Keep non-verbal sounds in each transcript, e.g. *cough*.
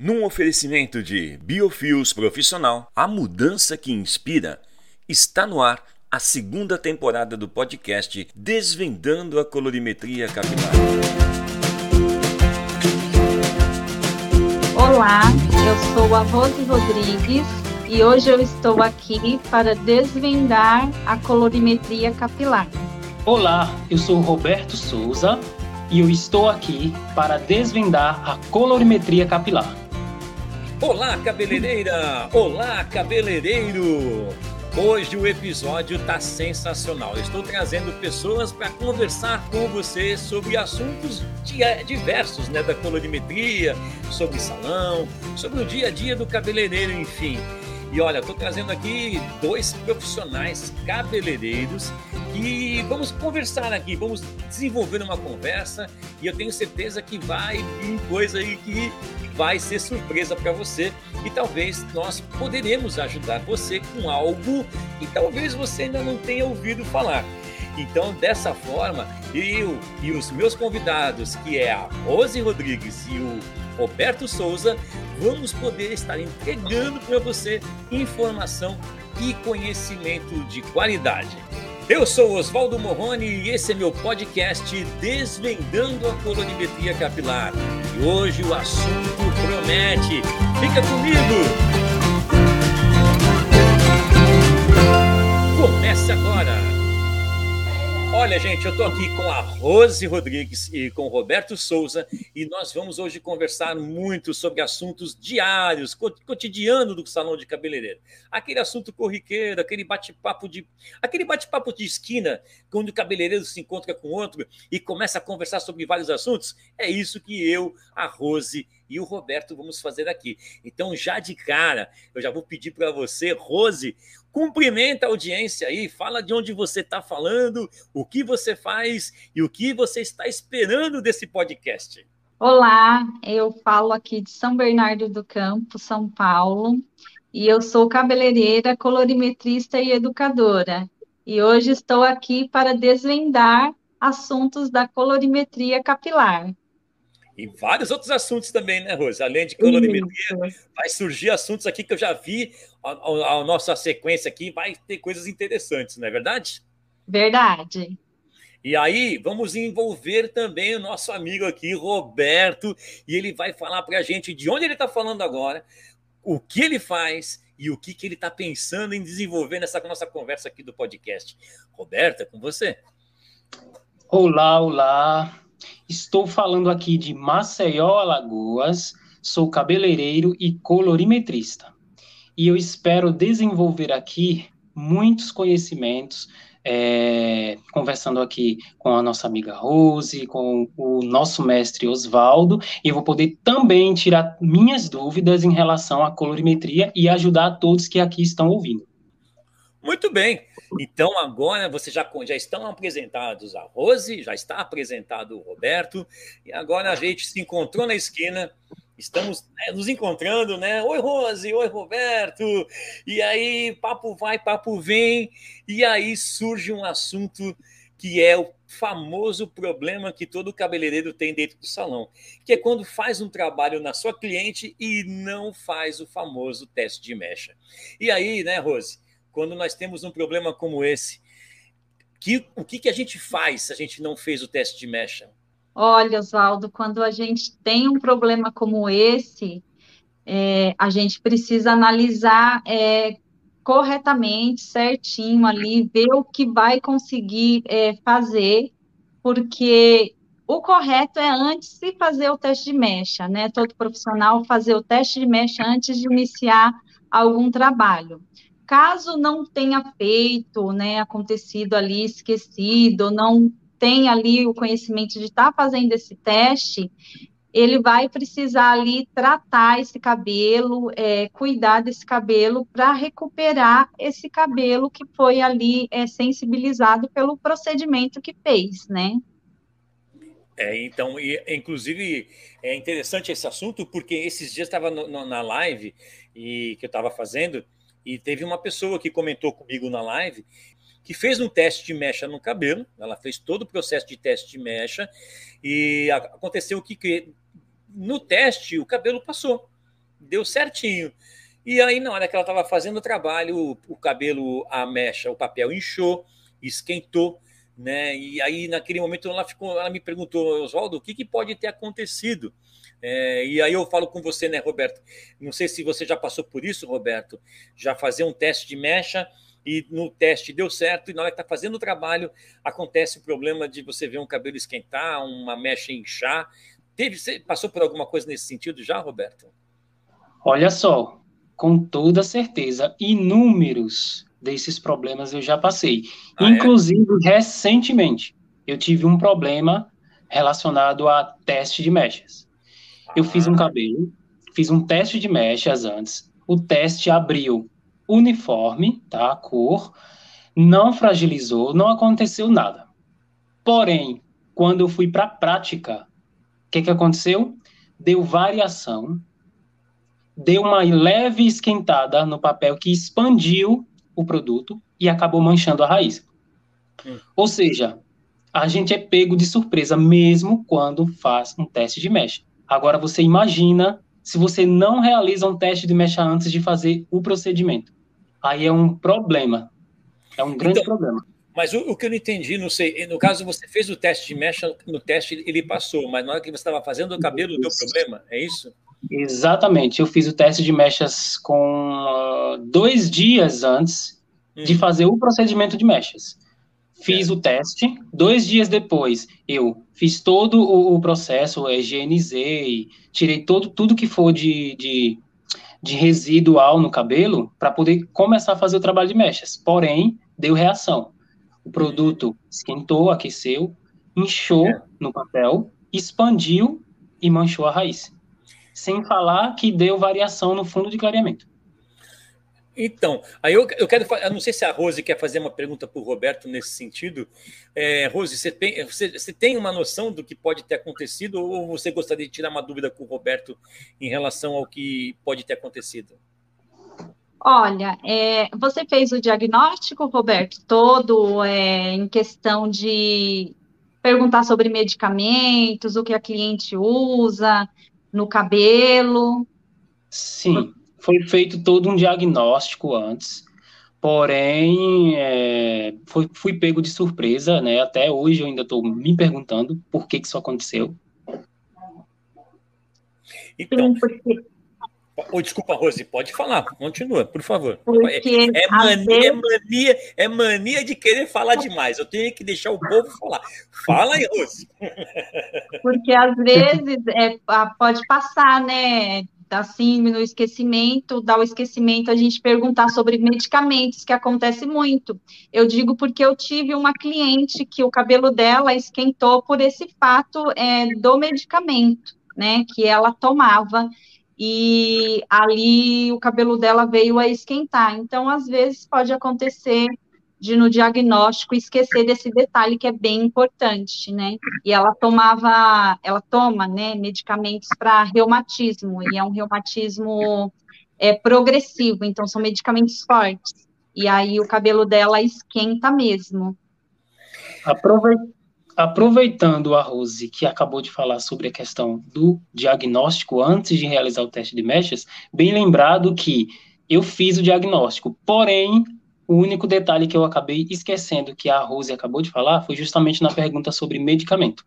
Num oferecimento de Biofios Profissional, a mudança que inspira, está no ar a segunda temporada do podcast Desvendando a Colorimetria Capilar. Olá, eu sou a Rose Rodrigues e hoje eu estou aqui para desvendar a colorimetria capilar. Olá, eu sou Roberto Souza e eu estou aqui para desvendar a colorimetria capilar. Olá, cabeleireira! Olá, cabeleireiro! Hoje o episódio tá sensacional. Estou trazendo pessoas para conversar com você sobre assuntos diversos, né, da colorimetria, sobre salão, sobre o dia a dia do cabeleireiro, enfim. E olha, estou trazendo aqui dois profissionais cabeleireiros e vamos conversar aqui, vamos desenvolver uma conversa e eu tenho certeza que vai vir coisa aí que vai ser surpresa para você e talvez nós poderemos ajudar você com algo que talvez você ainda não tenha ouvido falar. Então, dessa forma, eu e os meus convidados, que é a Rose Rodrigues e o Roberto Souza, vamos poder estar entregando para você informação e conhecimento de qualidade. Eu sou Oswaldo Morrone e esse é meu podcast Desvendando a Colorimetria Capilar. E hoje o assunto promete. Fica comigo! Começa agora! Olha, gente, eu estou aqui com a Rose Rodrigues e com o Roberto Souza e nós vamos hoje conversar muito sobre assuntos diários, cotidiano do salão de cabeleireiro. Aquele assunto corriqueiro, aquele bate-papo de aquele bate-papo de esquina, quando o cabeleireiro se encontra com outro e começa a conversar sobre vários assuntos. É isso que eu, a Rose e o Roberto vamos fazer aqui. Então, já de cara, eu já vou pedir para você, Rose, cumprimenta a audiência aí, fala de onde você está falando, o que você faz e o que você está esperando desse podcast. Olá, eu falo aqui de São Bernardo do Campo, São Paulo, e eu sou cabeleireira, colorimetrista e educadora. E hoje estou aqui para desvendar assuntos da colorimetria capilar e vários outros assuntos também, né, Rose? Além de colorimetria, vai surgir assuntos aqui que eu já vi a, a, a, nossa sequência aqui, vai ter coisas interessantes, não é verdade? Verdade. E aí, vamos envolver também o nosso amigo aqui, Roberto, e ele vai falar para a gente de onde ele está falando agora, o que ele faz e o que, que ele está pensando em desenvolver nessa nossa conversa aqui do podcast. Roberto, é com você. Olá, olá. Estou falando aqui de Maceió, Alagoas, sou cabeleireiro e colorimetrista. E eu espero desenvolver aqui muitos conhecimentos, é, conversando aqui com a nossa amiga Rose, com o nosso mestre Oswaldo, e vou poder também tirar minhas dúvidas em relação à colorimetria e ajudar a todos que aqui estão ouvindo. Muito bem. Então, agora vocês já, já estão apresentados a Rose, já está apresentado o Roberto, e agora a gente se encontrou na esquina, estamos né, nos encontrando, né? Oi, Rose, oi, Roberto. E aí, papo vai, papo vem, e aí surge um assunto que é o famoso problema que todo cabeleireiro tem dentro do salão, que é quando faz um trabalho na sua cliente e não faz o famoso teste de mecha. E aí, né, Rose? Quando nós temos um problema como esse, que, o que, que a gente faz se a gente não fez o teste de mecha? Olha, Oswaldo, quando a gente tem um problema como esse, é, a gente precisa analisar é, corretamente, certinho ali, ver o que vai conseguir é, fazer, porque o correto é antes de fazer o teste de mecha, né? Todo profissional fazer o teste de mecha antes de iniciar algum trabalho. Caso não tenha feito, né, acontecido ali, esquecido, não tem ali o conhecimento de estar tá fazendo esse teste, ele vai precisar ali tratar esse cabelo, é, cuidar desse cabelo para recuperar esse cabelo que foi ali é, sensibilizado pelo procedimento que fez, né? É, então, e, inclusive, é interessante esse assunto, porque esses dias estava na live e que eu estava fazendo, e teve uma pessoa que comentou comigo na live que fez um teste de mecha no cabelo, ela fez todo o processo de teste de mecha e aconteceu que no teste o cabelo passou. deu certinho. E aí, na hora que ela estava fazendo o trabalho, o, o, cabelo, a mecha, o papel inchou, esquentou, né? E aí, naquele momento, ela ficou, ela me perguntou, Oswaldo, o que, que pode ter acontecido? É, e aí eu falo com você, né, Roberto? Não sei se você já passou por isso, Roberto, já fazer um teste de mecha e no teste deu certo, e na hora que está fazendo o trabalho, acontece o problema de você ver um cabelo esquentar, uma mecha inchar. Teve, você passou por alguma coisa nesse sentido já, Roberto? Olha só, com toda certeza, inúmeros desses problemas eu já passei. Ah, é? Inclusive, é? recentemente, eu tive um problema relacionado a teste de mechas. Eu fiz um cabelo, fiz um teste de mechas antes, o teste abriu uniforme, tá? Cor, não fragilizou, não aconteceu nada. Porém, quando eu fui para a prática, o que, que aconteceu? Deu variação, deu uma leve esquentada no papel que expandiu o produto e acabou manchando a raiz. Hum. Ou seja, a gente é pego de surpresa mesmo quando faz um teste de mecha. Agora você imagina se você não realiza um teste de mecha antes de fazer o procedimento. Aí é um problema. É um grande então, problema. Mas o, o, que eu não entendi, não sei, no caso você fez o teste de mecha, no teste ele passou, mas na hora que você estava fazendo o cabelo deu problema, é isso? Exatamente. Eu fiz o teste de mechas com uh, dois dias antes hum. de fazer o procedimento de mechas. Fiz é. o teste. Dois dias depois, eu fiz todo o, o processo, higienizei, tirei todo, tudo que for de, de, de residual no cabelo para poder começar a fazer o trabalho de mechas. Porém, deu reação. O produto esquentou, aqueceu, inchou é. no papel, expandiu e manchou a raiz sem falar que deu variação no fundo de clareamento. Então, aí eu, eu quero. Eu não sei se a Rose quer fazer uma pergunta para o Roberto nesse sentido. É, Rose, você tem, você, você tem uma noção do que pode ter acontecido ou você gostaria de tirar uma dúvida com o Roberto em relação ao que pode ter acontecido? Olha, é, você fez o diagnóstico, Roberto, todo é, em questão de perguntar sobre medicamentos, o que a cliente usa, no cabelo? Sim, foi feito todo um diagnóstico antes, porém é, foi, fui pego de surpresa, né? Até hoje eu ainda estou me perguntando por que, que isso aconteceu. Então, porque Oh, desculpa, Rose, pode falar, continua, por favor. Porque é mania, vezes... é mania, é mania de querer falar demais. Eu tenho que deixar o povo falar. Fala aí, Rose. Porque às vezes é, pode passar, né? Assim, no esquecimento, dá o esquecimento a gente perguntar sobre medicamentos, que acontece muito. Eu digo porque eu tive uma cliente que o cabelo dela esquentou por esse fato é, do medicamento, né? Que ela tomava e ali o cabelo dela veio a esquentar. Então, às vezes, pode acontecer de no diagnóstico esquecer desse detalhe que é bem importante, né? E ela tomava, ela toma, né, medicamentos para reumatismo, e é um reumatismo é, progressivo, então são medicamentos fortes. E aí o cabelo dela esquenta mesmo. Aproveitando a Rose, que acabou de falar sobre a questão do diagnóstico antes de realizar o teste de mechas, bem lembrado que eu fiz o diagnóstico, porém, o único detalhe que eu acabei esquecendo que a Rose acabou de falar foi justamente na pergunta sobre medicamento.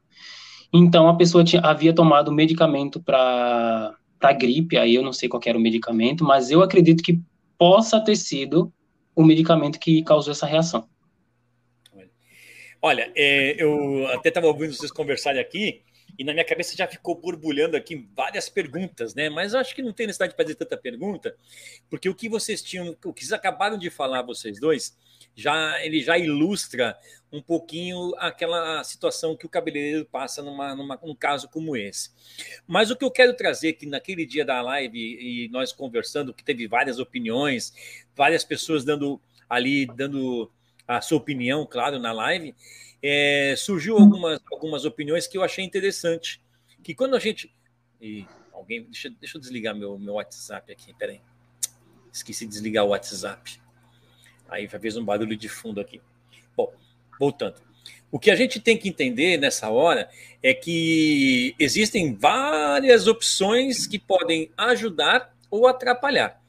Então, a pessoa tinha, havia tomado medicamento para gripe, aí eu não sei qual era o medicamento, mas eu acredito que possa ter sido o medicamento que causou essa reação. Olha, é, eu até estava ouvindo vocês conversarem aqui e na minha cabeça já ficou borbulhando aqui várias perguntas, né? Mas eu acho que não tem necessidade de fazer tanta pergunta, porque o que vocês tinham, o que vocês acabaram de falar, vocês dois, já ele já ilustra um pouquinho aquela situação que o cabeleireiro passa numa, numa, num caso como esse. Mas o que eu quero trazer que naquele dia da live e nós conversando, que teve várias opiniões, várias pessoas dando ali dando a sua opinião, claro, na live, é, surgiu algumas, algumas opiniões que eu achei interessante. Que quando a gente. E alguém. Deixa, deixa eu desligar meu, meu WhatsApp aqui, peraí. Esqueci de desligar o WhatsApp. Aí fez um barulho de fundo aqui. Bom, voltando. O que a gente tem que entender nessa hora é que existem várias opções que podem ajudar ou atrapalhar.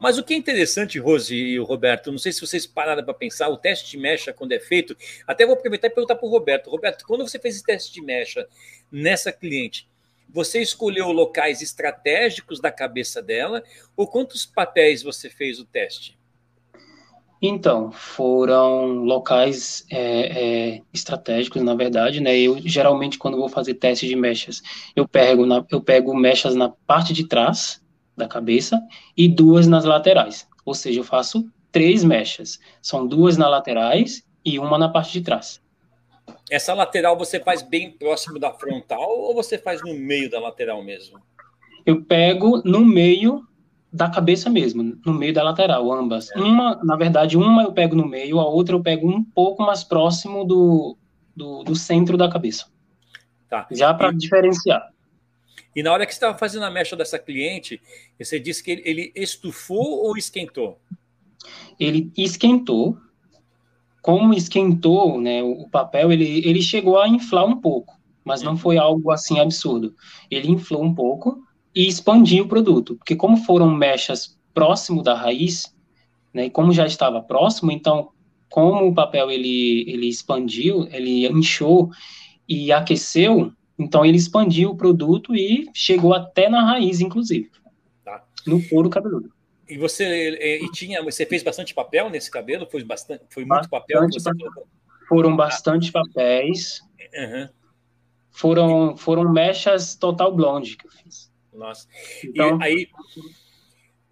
Mas o que é interessante, Rose e Roberto, não sei se vocês pararam para pensar, o teste de mecha, quando é feito, até vou aproveitar e perguntar para o Roberto. Roberto, quando você fez esse teste de mecha nessa cliente, você escolheu locais estratégicos da cabeça dela ou quantos papéis você fez o teste? Então, foram locais é, é, estratégicos, na verdade, né? Eu geralmente, quando vou fazer teste de mechas, eu pego, na, eu pego mechas na parte de trás da cabeça e duas nas laterais. Ou seja, eu faço três mechas. São duas nas laterais e uma na parte de trás. Essa lateral você faz bem próximo da frontal ou você faz no meio da lateral mesmo? Eu pego no meio da cabeça mesmo, no meio da lateral, ambas. É. Uma, na verdade, uma eu pego no meio, a outra eu pego um pouco mais próximo do, do, do centro da cabeça. Tá. Já para diferenciar. E na hora que você estava fazendo a mecha dessa cliente, você disse que ele, ele estufou ou esquentou? Ele esquentou. Como esquentou né, o papel, ele, ele chegou a inflar um pouco, mas não foi algo assim absurdo. Ele inflou um pouco, e expandir o produto, porque como foram mechas próximo da raiz, né, e como já estava próximo, então como o papel ele, ele expandiu, ele inchou e aqueceu, então ele expandiu o produto e chegou até na raiz, inclusive, tá. no couro cabeludo. E você e tinha, você fez bastante papel nesse cabelo? Foi bastante, foi muito papel. papel. Foram bastante papéis. Uhum. Foram foram mechas total blonde que eu fiz. Nossa. Então... E aí.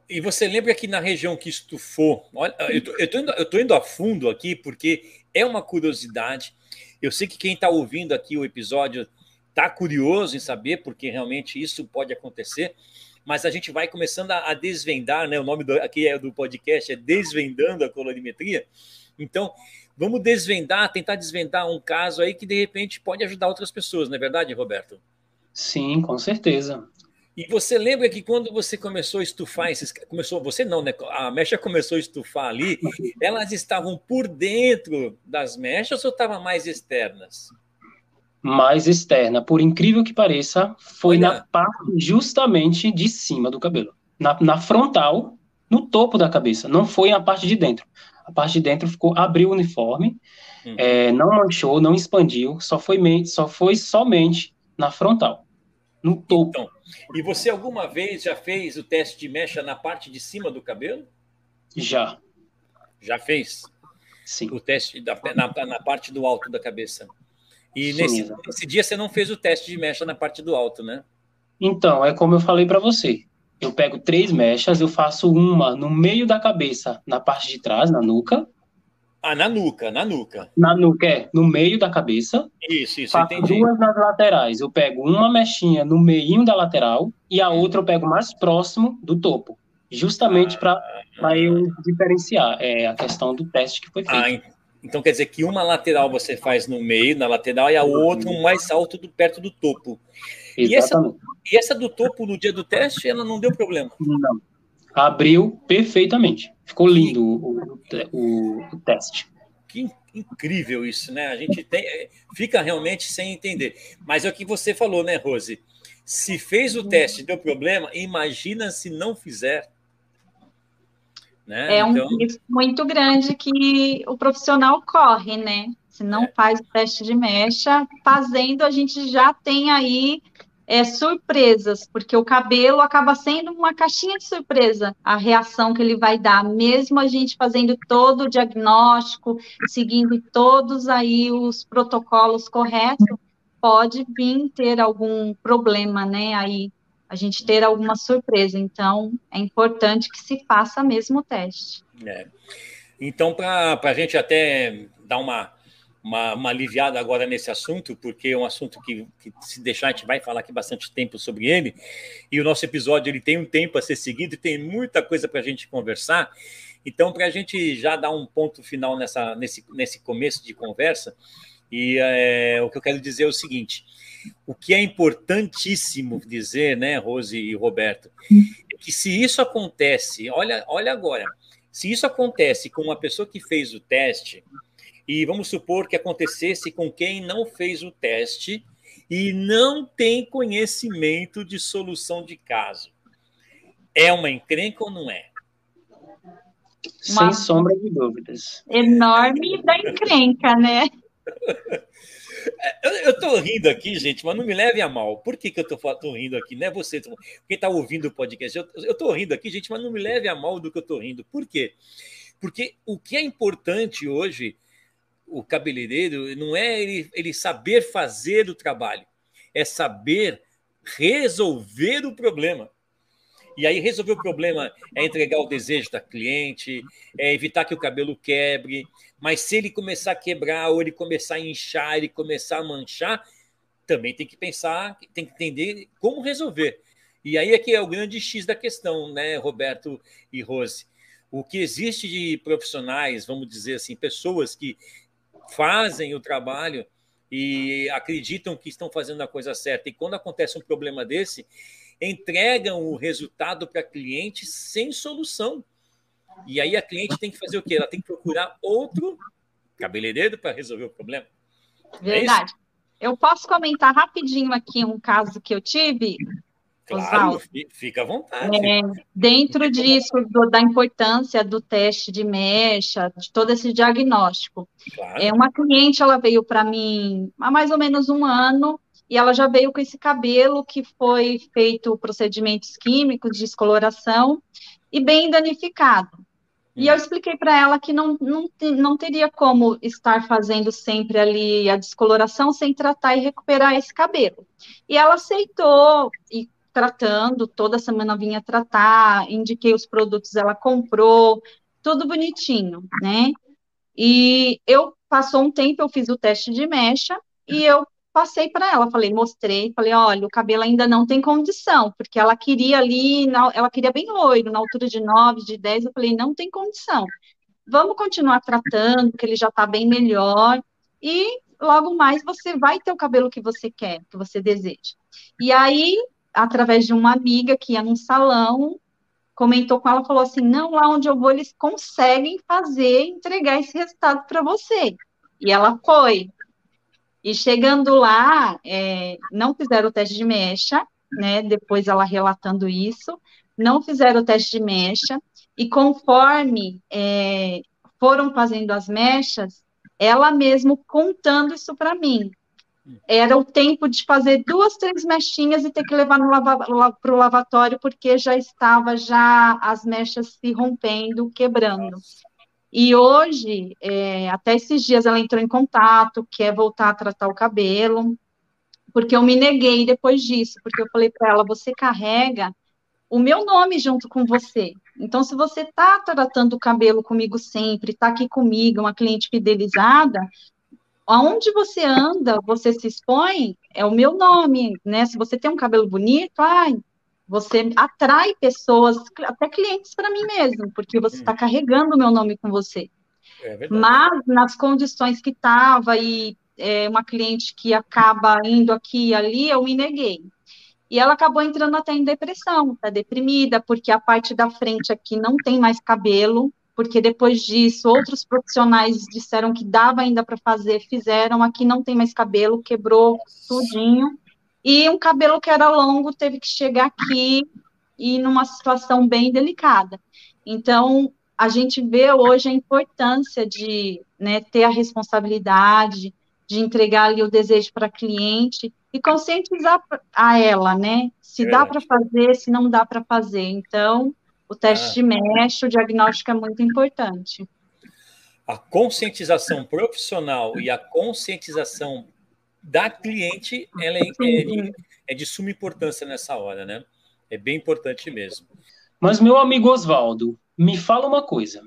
E você lembra que na região que estufou, olha, eu tô, eu, tô indo, eu tô indo a fundo aqui porque é uma curiosidade. Eu sei que quem está ouvindo aqui o episódio está curioso em saber, porque realmente isso pode acontecer, mas a gente vai começando a, a desvendar, né? O nome do, aqui é do podcast é Desvendando a Colorimetria. Então, vamos desvendar, tentar desvendar um caso aí que de repente pode ajudar outras pessoas, não é verdade, Roberto? Sim, com certeza. E você lembra que quando você começou a estufar esses. Começou, você não, né? A mecha começou a estufar ali, elas estavam por dentro das mechas ou estavam mais externas? Mais externa. Por incrível que pareça, foi Olha. na parte justamente de cima do cabelo. Na, na frontal, no topo da cabeça. Não foi na parte de dentro. A parte de dentro ficou, abriu o uniforme, uhum. é, não manchou, não expandiu, só foi, só foi somente na frontal no topo. Então, e você alguma vez já fez o teste de mecha na parte de cima do cabelo? Já. Já fez? Sim. O teste da, na, na parte do alto da cabeça. E Sim, nesse, nesse, dia você não fez o teste de mecha na parte do alto, né? Então, é como eu falei para você. Eu pego três mechas, eu faço uma no meio da cabeça, na parte de trás, na nuca, ah, na nuca, na nuca. Na nuca, é, no meio da cabeça. Isso, isso, Faço entendi. duas nas laterais. Eu pego uma mechinha no meio da lateral e a outra eu pego mais próximo do topo. Justamente ah, para eu diferenciar é, a questão do teste que foi feito. Ah, então quer dizer que uma lateral você faz no meio, na lateral, e a outra um mais alto do, perto do topo. E essa, e essa do topo no dia do teste, ela não deu problema? Não. Abriu perfeitamente. Ficou lindo o, o, o teste. Que incrível isso, né? A gente tem, fica realmente sem entender. Mas é o que você falou, né, Rose? Se fez o teste e deu problema, imagina se não fizer. Né? É então... um risco muito grande que o profissional corre, né? Se não é. faz o teste de mecha, fazendo, a gente já tem aí é, surpresas, porque o cabelo acaba sendo uma caixinha de surpresa, a reação que ele vai dar, mesmo a gente fazendo todo o diagnóstico, seguindo todos aí os protocolos corretos, pode vir ter algum problema, né? Aí a gente ter alguma surpresa. Então, é importante que se faça mesmo o teste. É. Então, para a gente até dar uma uma, uma, aliviada agora nesse assunto, porque é um assunto que, que, se deixar, a gente vai falar aqui bastante tempo sobre ele, e o nosso episódio ele tem um tempo a ser seguido e tem muita coisa para a gente conversar. Então, para a gente já dar um ponto final nessa, nesse, nesse começo de conversa, e é, o que eu quero dizer é o seguinte: o que é importantíssimo dizer, né, Rose e Roberto, é que se isso acontece, olha, olha agora, se isso acontece com uma pessoa que fez o teste, e vamos supor que acontecesse com quem não fez o teste e não tem conhecimento de solução de caso. É uma encrenca ou não é? Sem sombra de dúvidas. Enorme da encrenca, né? Eu, estou rindo aqui, gente, mas não me leve a mal. Por que, que eu estou rindo aqui? Não é você, quem está ouvindo o podcast. Eu estou rindo aqui, gente, mas não me leve a mal do que eu estou rindo. Por quê? Porque o que é importante hoje, o cabeleireiro, não é ele, ele saber fazer o trabalho, é saber resolver o problema. E aí resolver o problema é entregar o desejo da cliente, é evitar que o cabelo quebre. Mas se ele começar a quebrar, ou ele começar a inchar, ele começar a manchar, também tem que pensar, tem que entender como resolver. E aí é que é o grande X da questão, né, Roberto e Rose? O que existe de profissionais, vamos dizer assim, pessoas que fazem o trabalho e acreditam que estão fazendo a coisa certa, e quando acontece um problema desse, entregam o resultado para cliente sem solução. E aí a cliente tem que fazer o quê? Ela tem que procurar outro cabeleireiro para resolver o problema. É Verdade. É eu posso comentar rapidinho aqui um caso que eu tive, Claro, Osvaldo. fica à vontade. É, dentro disso, do, da importância do teste de mecha, de todo esse diagnóstico. Claro. É, uma cliente, ela veio para mim há mais ou menos um ano, e ela já veio com esse cabelo que foi feito procedimentos químicos de descoloração e bem danificado. E eu hum. expliquei para ela que não, não, não teria como estar fazendo sempre ali a descoloração sem tratar e recuperar esse cabelo. E ela aceitou e tratando, toda semana vinha tratar, indiquei os produtos, ela comprou, tudo bonitinho, né? E eu passou um tempo, eu fiz o teste de mecha e eu passei para ela, falei, mostrei, falei, olha, o cabelo ainda não tem condição, porque ela queria ali, ela queria bem loiro, na altura de 9, de 10, eu falei, não tem condição. Vamos continuar tratando, que ele já está bem melhor, e logo mais você vai ter o cabelo que você quer, que você deseja. E aí, através de uma amiga que ia num salão, comentou com ela, falou assim, não, lá onde eu vou, eles conseguem fazer, entregar esse resultado para você. E ela foi, e chegando lá, é, não fizeram o teste de mecha, né? Depois ela relatando isso, não fizeram o teste de mecha, e conforme é, foram fazendo as mechas, ela mesmo contando isso para mim. Era o tempo de fazer duas, três mechinhas e ter que levar para o lavatório, porque já estava já as mechas se rompendo, quebrando. E hoje, é, até esses dias, ela entrou em contato, quer voltar a tratar o cabelo, porque eu me neguei depois disso, porque eu falei para ela: você carrega o meu nome junto com você. Então, se você está tratando o cabelo comigo sempre, está aqui comigo, uma cliente fidelizada, aonde você anda, você se expõe, é o meu nome, né? Se você tem um cabelo bonito, ai, você atrai pessoas, até clientes para mim mesmo, porque você está carregando o meu nome com você. É Mas nas condições que estava e é, uma cliente que acaba indo aqui e ali, eu me neguei. E ela acabou entrando até em depressão, está deprimida, porque a parte da frente aqui não tem mais cabelo, porque depois disso outros profissionais disseram que dava ainda para fazer, fizeram, aqui não tem mais cabelo, quebrou tudinho. E um cabelo que era longo teve que chegar aqui e numa situação bem delicada. Então, a gente vê hoje a importância de né, ter a responsabilidade, de entregar ali o desejo para a cliente e conscientizar a ela, né? Se é. dá para fazer, se não dá para fazer. Então, o teste ah. de mesh, o diagnóstico é muito importante. A conscientização profissional e a conscientização da cliente, ela é, é, de, é de suma importância nessa hora, né? É bem importante mesmo. Mas, meu amigo Oswaldo, me fala uma coisa.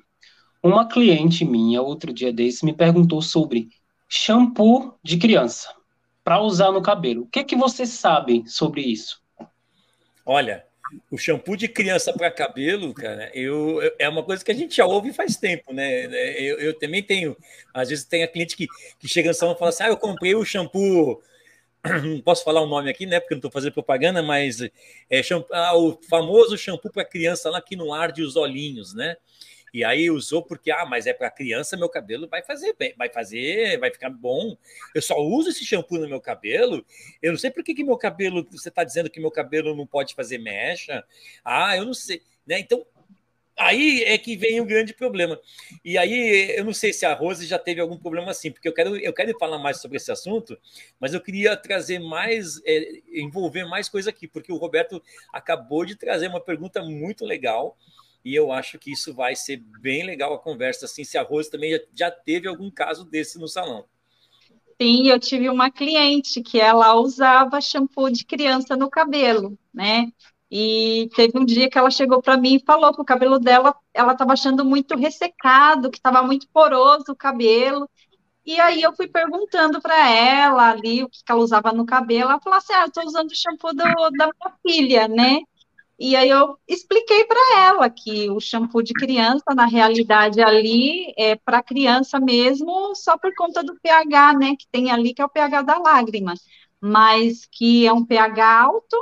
Uma cliente minha, outro dia desse, me perguntou sobre shampoo de criança para usar no cabelo. O que, é que você sabe sobre isso? Olha, o shampoo de criança para cabelo, cara, eu, é uma coisa que a gente já ouve faz tempo, né? Eu, eu também tenho, às vezes tem a cliente que, que chega no salão e fala assim: ah, eu comprei o shampoo. *clears throat* Não posso falar o nome aqui, né? Porque eu não estou fazendo propaganda, mas é shampoo, ah, o famoso shampoo para criança lá que não arde os olhinhos, né? E aí usou porque, ah, mas é para criança, meu cabelo vai fazer bem, vai fazer, vai ficar bom. Eu só uso esse shampoo no meu cabelo. Eu não sei por que, que meu cabelo, você está dizendo que meu cabelo não pode fazer mecha. Ah, eu não sei. Né? Então, Aí é que vem o grande problema. E aí, eu não sei se a Rose já teve algum problema assim, porque eu quero, eu quero falar mais sobre esse assunto, mas eu queria trazer mais, é, envolver mais coisa aqui, porque o Roberto acabou de trazer uma pergunta muito legal, e eu acho que isso vai ser bem legal a conversa, assim, se a Rose também já, teve algum caso desse no salão. Sim, eu tive uma cliente que ela usava shampoo de criança no cabelo, né? E teve um dia que ela chegou para mim e falou que o cabelo dela, ela estava achando muito ressecado, que estava muito poroso o cabelo. E aí eu fui perguntando para ela ali o que, ela usava no cabelo. Ela falou assim: Ah, eu estou usando o shampoo do, da minha filha, né? E aí eu expliquei para ela que o shampoo de criança, na realidade, ali é para criança mesmo, só por conta do pH, né? Que tem ali, que é o pH da lágrima. Mas que é um pH alto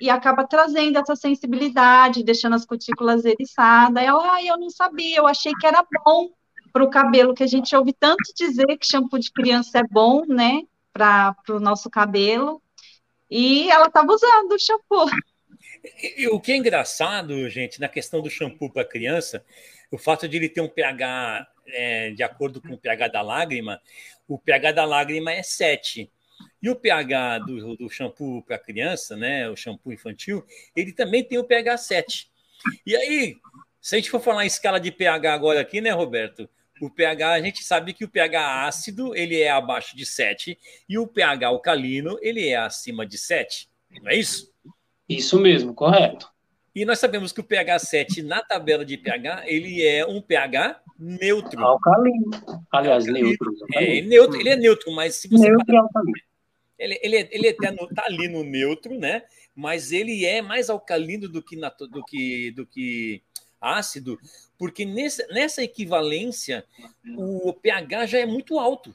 e acaba trazendo essa sensibilidade, deixando as cutículas eriçadas. Ela, ah, eu não sabia, eu achei que era bom para o cabelo, que a gente ouve tanto dizer que shampoo de criança é bom, né, para o nosso cabelo. E ela estava usando o shampoo. E, o que é engraçado, gente, na questão do shampoo para criança, o fato de ele ter um pH é, de acordo com o pH da lágrima, o pH da lágrima é 7. E o pH do, do shampoo para criança, né, o shampoo infantil, ele também tem o pH 7. E aí, se a gente for falar em escala de pH agora aqui, né, Roberto? O pH, a gente sabe que o pH ácido, ele é abaixo de 7 e o pH alcalino, ele é acima de 7. Não é isso? Isso mesmo, correto. E nós sabemos que o pH 7 na tabela de pH, ele é um pH neutro. Alcalino. Aliás, neutro. É, neutro, ele é neutro, mas se você neutro parar, ele, ele, ele está tá ali no neutro, né? Mas ele é mais alcalino do que, na, do que, do que ácido, porque nesse, nessa equivalência o pH já é muito alto.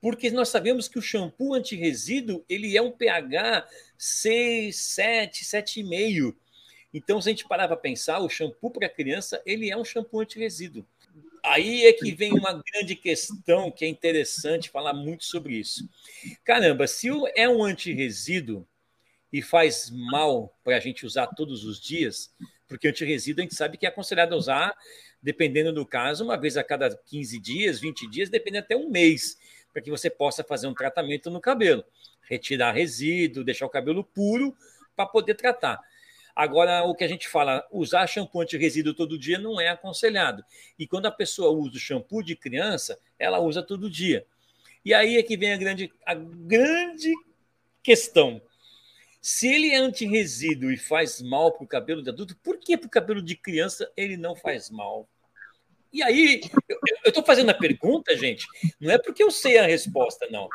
Porque nós sabemos que o shampoo anti-resíduo ele é um pH 6, 7, 7,5. Então, se a gente parar para pensar, o shampoo para criança ele é um shampoo anti-resíduo. Aí é que vem uma grande questão que é interessante falar muito sobre isso. Caramba, se é um antirresíduo e faz mal para a gente usar todos os dias, porque antirresíduo a gente sabe que é aconselhado usar, dependendo do caso, uma vez a cada 15 dias, 20 dias, dependendo até um mês, para que você possa fazer um tratamento no cabelo, retirar resíduo, deixar o cabelo puro para poder tratar. Agora, o que a gente fala, usar shampoo anti-resíduo todo dia não é aconselhado. E quando a pessoa usa o shampoo de criança, ela usa todo dia. E aí é que vem a grande, a grande questão. Se ele é anti-resíduo e faz mal para o cabelo de adulto, por que para o cabelo de criança ele não faz mal? E aí, eu estou fazendo a pergunta, gente, não é porque eu sei a resposta, não.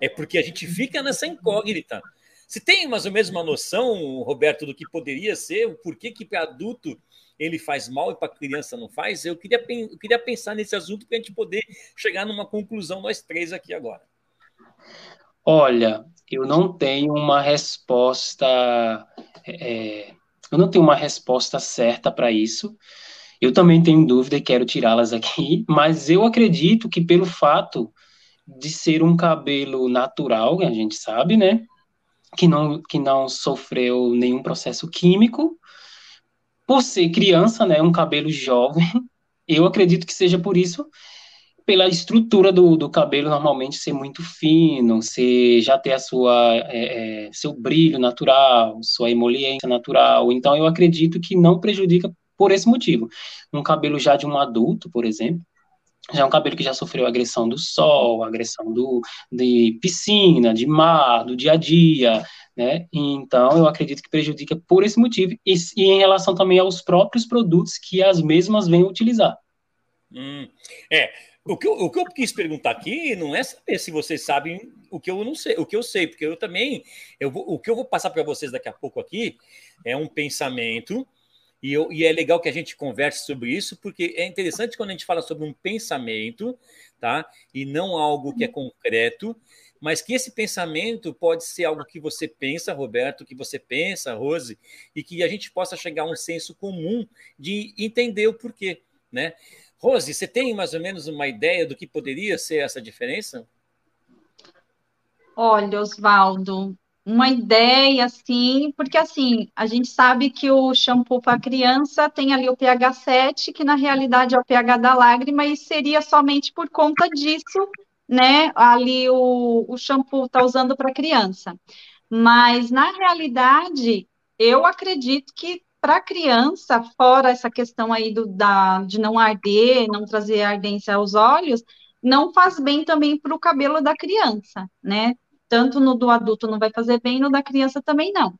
É porque a gente fica nessa incógnita. Se tem mais ou menos uma noção, Roberto, do que poderia ser, o porquê que para adulto ele faz mal e para criança não faz, eu queria, eu queria pensar nesse assunto para a gente poder chegar numa conclusão, nós três aqui agora. Olha, eu não tenho uma resposta. É, eu não tenho uma resposta certa para isso. Eu também tenho dúvida e quero tirá-las aqui, *laughs* mas eu acredito que pelo fato de ser um cabelo natural, a gente sabe, né? que não, que não sofreu nenhum processo químico, por ser criança, né, um cabelo jovem, *laughs* eu acredito que seja por isso, pela estrutura do, do cabelo normalmente ser muito fino, ser, já ter a sua, é, é, seu brilho natural, sua emoliência natural, então eu acredito que não prejudica por esse motivo. Um cabelo já de um adulto, por exemplo, já é um cabelo que já sofreu agressão do sol, agressão do, de piscina, de mar, do dia a dia, né? Então, eu acredito que prejudica por esse motivo e, e em relação também aos próprios produtos que as mesmas vêm utilizar. Hum, é, o que, eu, o que eu quis perguntar aqui não é saber se vocês sabem o que eu não sei, o que eu sei, porque eu também, eu vou, o que eu vou passar para vocês daqui a pouco aqui é um pensamento e, eu, e, é legal que a gente converse sobre isso, porque é interessante quando a gente fala sobre um pensamento, tá? E não algo que é concreto, mas que esse pensamento pode ser algo que você pensa, Roberto, que você pensa, Rose, e que a gente possa chegar a um senso comum de entender o porquê. né? Rose, você tem mais ou menos uma ideia do que poderia ser essa diferença? Olha, Oswaldo, uma ideia assim, porque assim, a gente sabe que o shampoo para criança tem ali o pH 7, que na realidade é o pH da lágrima, e seria somente por conta disso, né? Ali o, o shampoo está usando para criança. Mas na realidade, eu acredito que para criança, fora essa questão aí do, da, de não arder, não trazer ardência aos olhos, não faz bem também para o cabelo da criança, né? Tanto no do adulto não vai fazer bem, no da criança também não.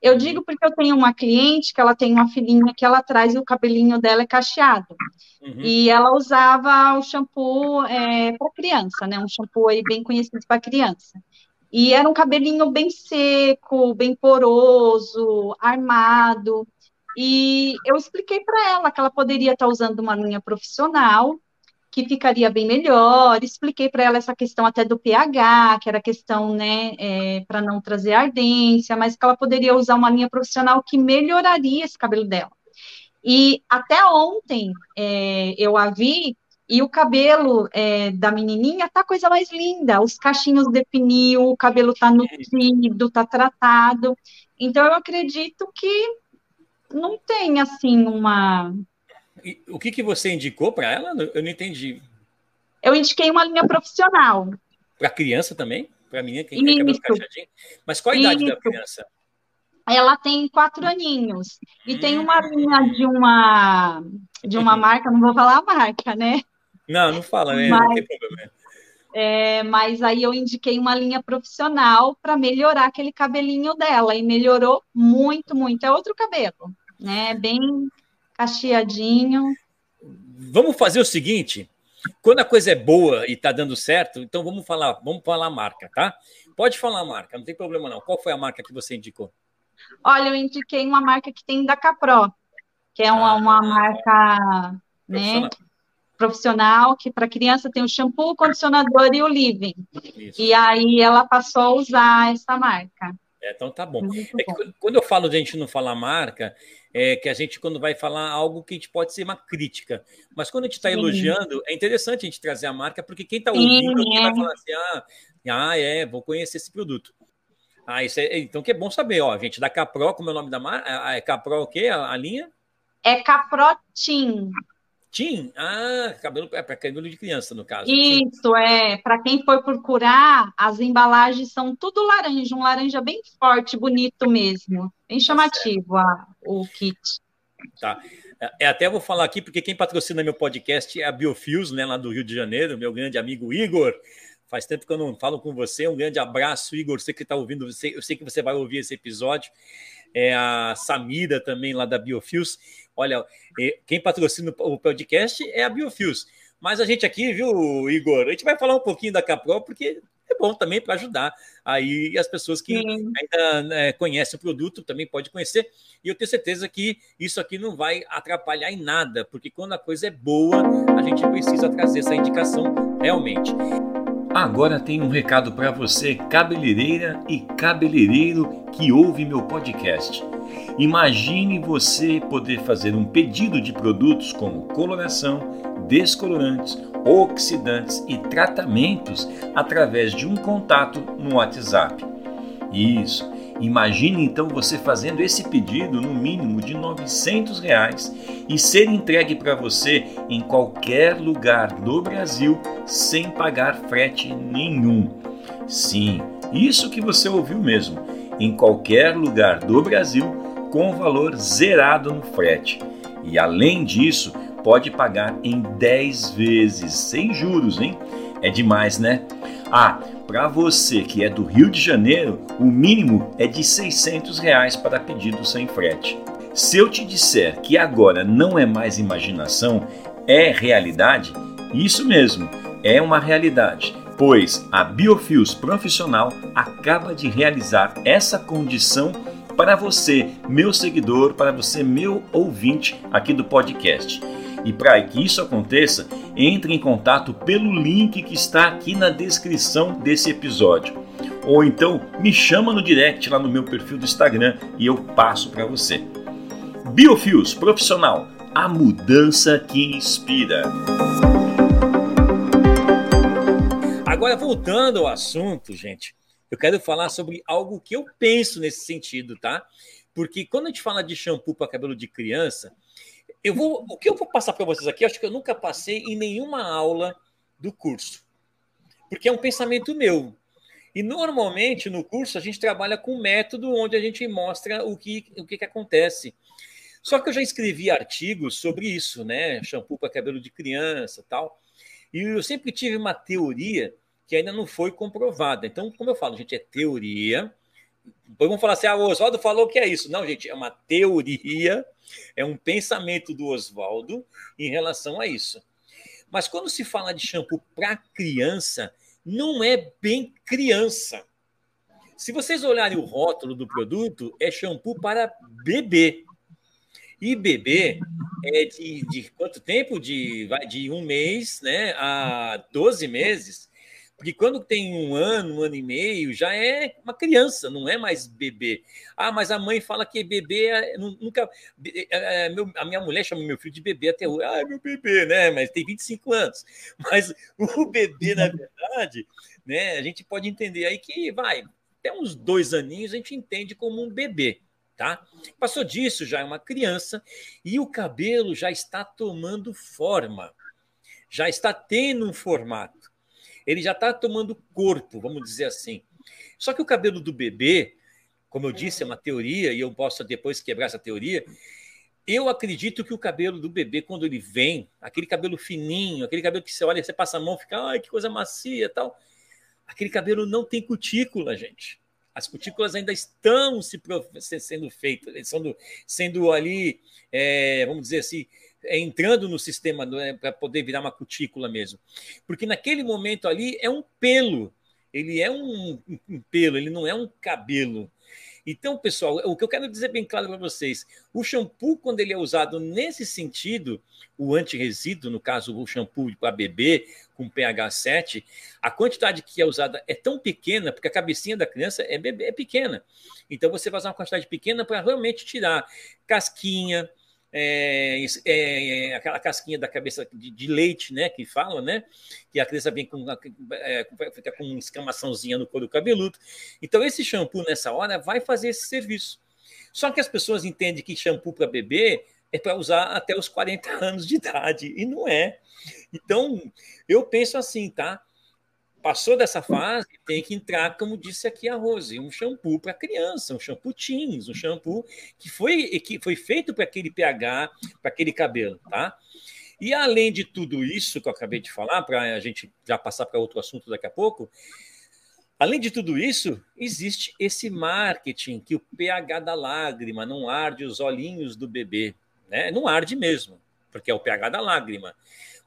Eu digo porque eu tenho uma cliente que ela tem uma filhinha que ela traz e o cabelinho dela é cacheado. Uhum. E ela usava o shampoo é, para criança, né? Um shampoo aí bem conhecido para criança. E era um cabelinho bem seco, bem poroso, armado. E eu expliquei para ela que ela poderia estar tá usando uma linha profissional que ficaria bem melhor. Expliquei para ela essa questão até do pH, que era questão, né, é, para não trazer ardência, mas que ela poderia usar uma linha profissional que melhoraria esse cabelo dela. E até ontem é, eu a vi e o cabelo é, da menininha tá coisa mais linda. Os cachinhos definiu, o cabelo tá nutrido, tá tratado. Então eu acredito que não tem assim uma o que, que você indicou para ela? Eu não entendi. Eu indiquei uma linha profissional. Para criança também? Para menina que tem cabelo cacheadinho? Mas qual a Isso. idade da criança? Ela tem quatro aninhos. E hum. tem uma hum. linha de uma de uma marca, não vou falar a marca, né? Não, não fala, né? Mas, não tem problema. É, mas aí eu indiquei uma linha profissional para melhorar aquele cabelinho dela e melhorou muito, muito. É outro cabelo, né? Bem cacheadinho. Vamos fazer o seguinte: quando a coisa é boa e está dando certo, então vamos falar, vamos falar a marca, tá? Pode falar a marca, não tem problema não. Qual foi a marca que você indicou? Olha, eu indiquei uma marca que tem da Capro, que é uma, ah, uma marca, né? profissional, que para criança tem o shampoo, o condicionador e o living. Isso. E aí ela passou a usar essa marca. É, então tá bom. É que, quando eu falo de a gente não falar marca, é que a gente, quando vai falar algo que a gente pode ser uma crítica. Mas quando a gente está elogiando, é interessante a gente trazer a marca, porque quem está ouvindo Sim, é. vai falar assim: ah, ah, é, vou conhecer esse produto. Ah, isso é, então que é bom saber, ó, gente, da Capro, como é o nome da marca? É Capro o quê? A, a linha? É Caprotin. Tim? Ah, cabelo é para cabelo de criança, no caso. Isso, é. Para quem for procurar, as embalagens são tudo laranja, um laranja bem forte, bonito mesmo. Bem tá chamativo a, o kit. Tá. É, até vou falar aqui, porque quem patrocina meu podcast é a Biofios, né, lá do Rio de Janeiro, meu grande amigo Igor. Faz tempo que eu não falo com você. Um grande abraço, Igor. Você que está ouvindo, você, eu sei que você vai ouvir esse episódio. É a Samira também, lá da Biofios. Olha, quem patrocina o podcast é a Biofios. Mas a gente aqui, viu, Igor? A gente vai falar um pouquinho da Capro, porque é bom também para ajudar aí as pessoas que Sim. ainda né, conhecem o produto também pode conhecer. E eu tenho certeza que isso aqui não vai atrapalhar em nada, porque quando a coisa é boa, a gente precisa trazer essa indicação realmente. Agora tem um recado para você, cabeleireira e cabeleireiro que ouve meu podcast. Imagine você poder fazer um pedido de produtos como coloração, descolorantes, oxidantes e tratamentos através de um contato no WhatsApp. Isso. Imagine então você fazendo esse pedido no mínimo de 900 reais e ser entregue para você em qualquer lugar do Brasil sem pagar frete nenhum. Sim, isso que você ouviu mesmo, em qualquer lugar do Brasil com valor zerado no frete. E além disso, pode pagar em 10 vezes, sem juros, hein? É demais, né? Ah, para você que é do Rio de Janeiro, o mínimo é de 600 reais para pedido sem frete. Se eu te disser que agora não é mais imaginação, é realidade, isso mesmo, é uma realidade, pois a Biofios Profissional acaba de realizar essa condição para você, meu seguidor, para você, meu ouvinte aqui do podcast. E para que isso aconteça, entre em contato pelo link que está aqui na descrição desse episódio. Ou então me chama no direct lá no meu perfil do Instagram e eu passo para você. Biofios Profissional a mudança que inspira. Agora, voltando ao assunto, gente, eu quero falar sobre algo que eu penso nesse sentido, tá? Porque quando a gente fala de shampoo para cabelo de criança, eu vou, o que eu vou passar para vocês aqui, acho que eu nunca passei em nenhuma aula do curso, porque é um pensamento meu. E normalmente no curso a gente trabalha com método onde a gente mostra o que, o que, que acontece. Só que eu já escrevi artigos sobre isso, né? Shampoo para cabelo de criança tal. E eu sempre tive uma teoria que ainda não foi comprovada. Então, como eu falo, gente, é teoria. Depois vamos falar assim: ah, o Oswaldo falou que é isso. Não, gente, é uma teoria, é um pensamento do Oswaldo em relação a isso. Mas quando se fala de shampoo para criança, não é bem criança. Se vocês olharem o rótulo do produto, é shampoo para bebê. E bebê é de, de quanto tempo? De, de um mês né, a 12 meses. Porque quando tem um ano, um ano e meio, já é uma criança, não é mais bebê. Ah, mas a mãe fala que bebê é, nunca. É, é, meu, a minha mulher chama meu filho de bebê até hoje. Ah, meu bebê, né? Mas tem 25 anos. *laughs* Mas o bebê, na verdade, né? A gente pode entender aí que vai, até uns dois aninhos a gente entende como um bebê tá? Passou disso, já é uma criança e o cabelo já está tomando forma, já está tendo um formato, ele já está tomando corpo, vamos dizer assim. Só que o cabelo do bebê, como eu disse, é uma teoria e eu posso depois quebrar essa teoria. Eu acredito que o cabelo do bebê, quando ele vem, aquele cabelo fininho, aquele cabelo que você olha, você passa a mão, fica, ai, que coisa macia tal. Aquele cabelo não tem cutícula, gente as cutículas ainda estão se sendo feitas, sendo, sendo ali, é, vamos dizer assim, entrando no sistema né, para poder virar uma cutícula mesmo. Porque naquele momento ali é um pelo, ele é um, um pelo, ele não é um cabelo. Então, pessoal, o que eu quero dizer bem claro para vocês: o shampoo, quando ele é usado nesse sentido, o anti-resíduo, no caso, o shampoo para bebê com pH 7, a quantidade que é usada é tão pequena, porque a cabecinha da criança é, bebê, é pequena. Então, você vai usar uma quantidade pequena para realmente tirar casquinha, é, é, é, aquela casquinha da cabeça de, de, leite, né, que fala, né, que a criança vem com, é, fica com uma escamaçãozinha no couro cabeludo. Então, esse shampoo, nessa hora, vai fazer esse serviço. Só que as pessoas entendem que shampoo para bebê é para usar até os 40 anos de idade, e não é. Então, eu penso assim, tá? Passou dessa fase, tem que entrar, como disse aqui a Rose, um shampoo para criança, um shampoo teens, um shampoo que foi, que foi feito para aquele pH, para aquele cabelo, tá? E além de tudo isso que eu acabei de falar, para a gente já passar para outro assunto daqui a pouco, além de tudo isso, existe esse marketing que o pH da lágrima não arde os olhinhos do bebê, né? Não arde mesmo, porque é o pH da lágrima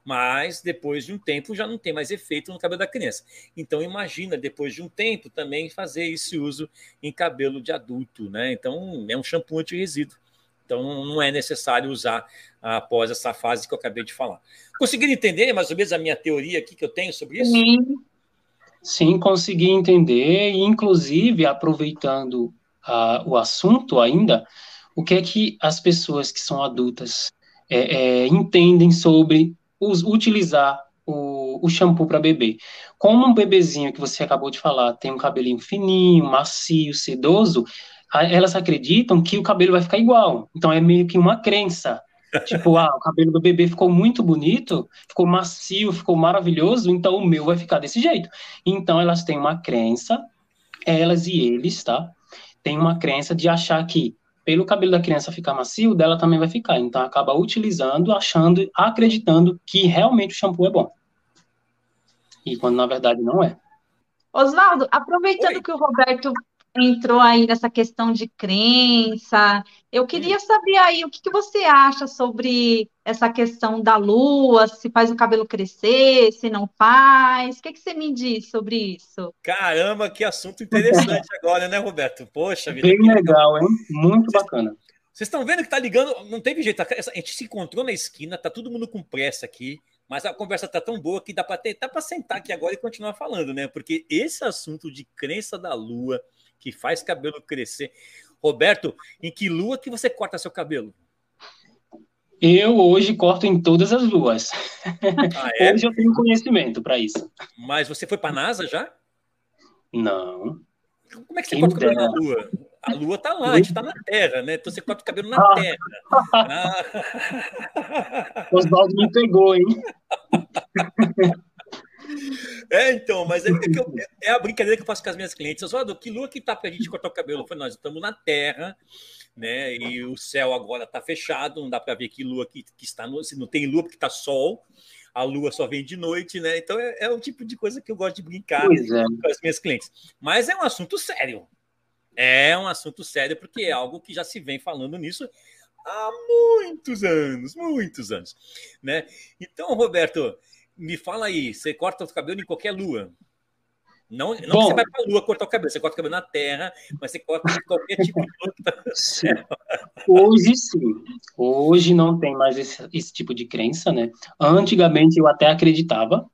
mas depois de um tempo já não tem mais efeito no cabelo da criança. Então imagina depois de um tempo também fazer esse uso em cabelo de adulto, né? Então é um shampoo anti-resíduo. Então não é necessário usar após essa fase que eu acabei de falar. Conseguiram entender mais ou menos a minha teoria aqui que eu tenho sobre isso? Sim, Sim consegui entender, e inclusive aproveitando uh, o assunto ainda, o que é que as pessoas que são adultas é, é, entendem sobre us, utilizar o, o shampoo para bebê. Como um bebezinho que você acabou de falar tem um cabelinho fininho, macio, sedoso, elas acreditam que o cabelo vai ficar igual. Então é meio que uma crença. *laughs* Tipo, ah, o cabelo do bebê ficou muito bonito, ficou macio, ficou maravilhoso, então o meu vai ficar desse jeito. Então elas têm uma crença, elas e eles, tá? Tem uma crença de achar que pelo cabelo da criança ficar macio, dela também vai ficar. Então acaba utilizando, achando, acreditando que realmente o shampoo é bom. E quando na verdade não é. Oswaldo, aproveitando Oi. que o Roberto entrou aí nessa questão de crença. Eu queria saber aí o que, que, você acha sobre essa questão da lua, se faz o cabelo crescer, se não faz. O que, que você me diz sobre isso? Caramba, que assunto interessante *laughs* agora, né, Roberto? Poxa vida. Bem legal, hein? Muito bacana. Vocês estão vendo que tá ligando, não teve jeito. A gente se encontrou na esquina, tá todo mundo com pressa aqui. Mas a conversa tá tão boa que dá para dá para sentar aqui agora e continuar falando, né? Porque esse assunto de crença da lua, que faz cabelo crescer. Roberto, em que lua que você corta seu cabelo? Eu hoje corto em todas as luas. Ah, *laughs* é? Hoje eu tenho conhecimento para isso. Mas você foi para a NASA já? Não. Como é que você corta o cabelo na Lua? A Lua tá lá, a gente tá na Terra, né? Então você corta o cabelo na ah. Terra. *laughs* Ah. Oswaldo me pegou, hein? *laughs* É, então, mas é, eu, é, a brincadeira que eu faço com as minhas clientes. Oswaldo, que lua que tá pra gente cortar o cabelo? Eu falei, nós estamos na Terra, né? E o céu agora tá fechado, não dá para ver que lua que, que está no. Se não tem lua porque tá sol a lua só vem de noite, né? Então é, é o tipo de coisa que eu gosto de brincar é. com as minhas clientes. Mas é um assunto sério. É um assunto sério, porque é algo que já se vem falando nisso há muitos anos, muitos anos, né? Então, Roberto, me fala aí, você corta o cabelo em qualquer lua? Não, não Bom, você vai para a lua cortar o cabelo, você corta o cabelo na terra, mas você corta de qualquer tipo de luta. Hoje sim. Hoje não tem mais esse, esse, tipo de crença, né? Antigamente eu até acreditava.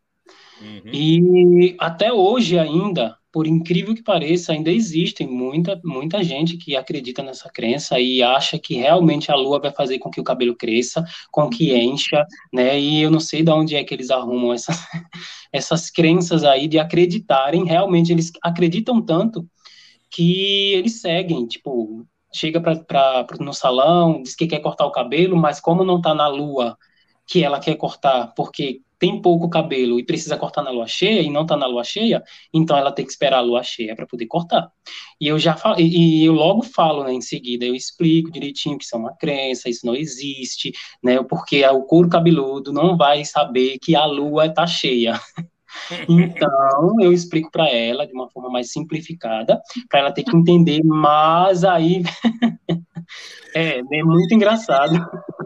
Uhum. E até hoje ainda, por incrível que pareça, ainda existem muita, muita gente que acredita nessa crença e acha que realmente a lua vai fazer com que o cabelo cresça, com que encha, né? E eu não sei de onde é que eles arrumam essas, *laughs* essas crenças aí de acreditarem, realmente eles acreditam tanto que eles seguem, tipo, chega para no salão, diz que quer cortar o cabelo, mas como não está na lua que ela quer cortar, porque tem pouco cabelo e precisa cortar na lua cheia e não está na lua cheia, então ela tem que esperar a lua cheia para poder cortar. E eu já falo, e eu logo falo, né, em seguida, eu explico direitinho que isso é uma crença, isso não existe, né, porque o couro cabeludo não vai saber que a lua está cheia. *laughs* Então, eu explico para ela de uma forma mais simplificada, para ela ter que entender, mas aí *laughs* é, é muito engraçado. *laughs*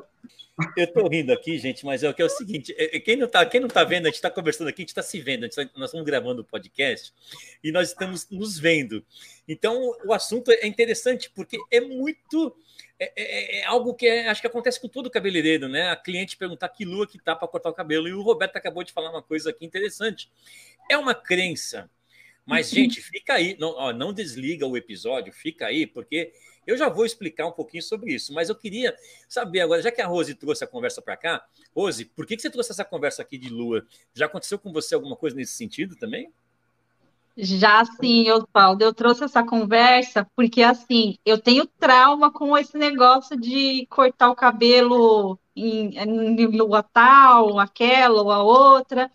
Eu tô rindo aqui, gente, mas é o que é o seguinte: é, é, quem não tá, quem não tá vendo, a gente está conversando aqui, a gente está se vendo, tá, nós estamos gravando o podcast e nós estamos nos vendo. Então, o assunto é interessante porque é muito. É, é, é algo que é, acho que acontece com todo cabeleireiro, né? A cliente perguntar que lua que tá para cortar o cabelo. E o Roberto acabou de falar uma coisa aqui interessante. É uma crença. Mas, gente, fica aí, não, ó, não desliga o episódio, fica aí, porque eu já vou explicar um pouquinho sobre isso, mas eu queria saber agora, já que a Rose trouxe a conversa para cá, Rose, por que, que você trouxe essa conversa aqui de lua? Já aconteceu com você alguma coisa nesse sentido também? Já sim, Oswaldo, eu trouxe essa conversa porque, assim, eu tenho trauma com esse negócio de cortar o cabelo em, em lua tal, aquela ou a outra,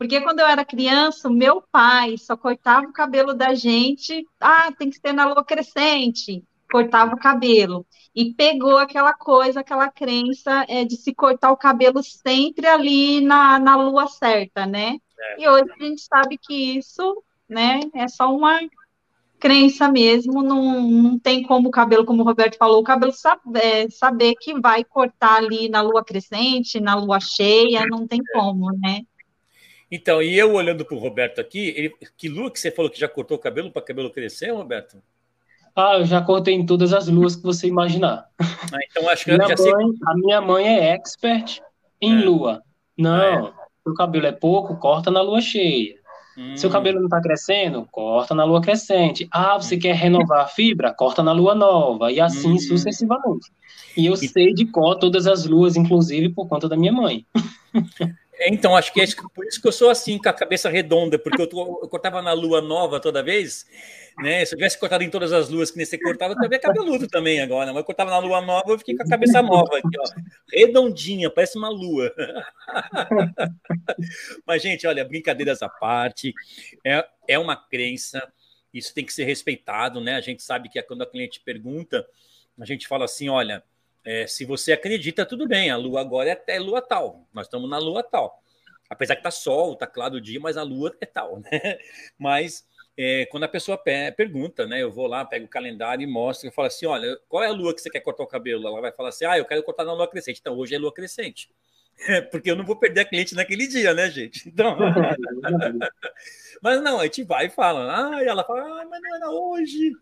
porque quando eu era criança, o meu pai só cortava o cabelo da gente, ah, tem que ser na lua crescente cortava o cabelo. E pegou aquela coisa, aquela crença é, de se cortar o cabelo sempre ali na, na lua certa, né? É. E hoje a gente sabe que isso né, é só uma crença mesmo, não, não tem como o cabelo, como o Roberto falou, o cabelo saber, é, saber que vai cortar ali na lua crescente, na lua cheia, não tem é. como, né? Então, e eu olhando para o Roberto aqui, ele, que lua que você falou que já cortou o cabelo para o cabelo crescer, Roberto? Ah, eu já cortei em todas as luas que você imaginar. Ah, então acho que minha mãe, sei... A minha mãe é expert em é. lua. Não, ah, é. o cabelo é pouco, corta na lua cheia. Hum. Seu cabelo não está crescendo, corta na lua crescente. Ah, você hum. quer renovar a fibra? Corta na lua nova. E assim hum. sucessivamente. E eu e... sei de cor todas as luas, inclusive por conta da minha mãe. *laughs* Então, acho que é por isso que eu sou assim, com a cabeça redonda, porque eu, tô, eu cortava na lua nova toda vez, né? Se eu tivesse cortado em todas as luas que nem você cortava, eu também cabeludo também agora. Mas eu cortava na lua nova, eu fiquei com a cabeça nova aqui, ó. Redondinha, parece uma lua. *laughs* Mas, gente, olha, brincadeiras à parte, é, é uma crença, isso tem que ser respeitado, né? A gente sabe que é quando a cliente pergunta, a gente fala assim, olha é, se você acredita, tudo bem, a lua agora é, é lua tal, nós estamos na lua tal. Apesar que tá sol, tá claro o dia, mas a lua é tal, *laughs* né? Mas é, quando a pessoa pergunta, né? Eu vou lá, pego o calendário e mostro, eu falo assim: olha, qual é a lua que você quer cortar o cabelo? Ela vai falar assim: ah, eu quero cortar na lua crescente. Então hoje é lua crescente. É, *laughs* porque eu não vou perder a cliente naquele dia, né, gente? *laughs* Então. mas não, a gente vai e fala, ah, e ela fala, ah, mas não era hoje.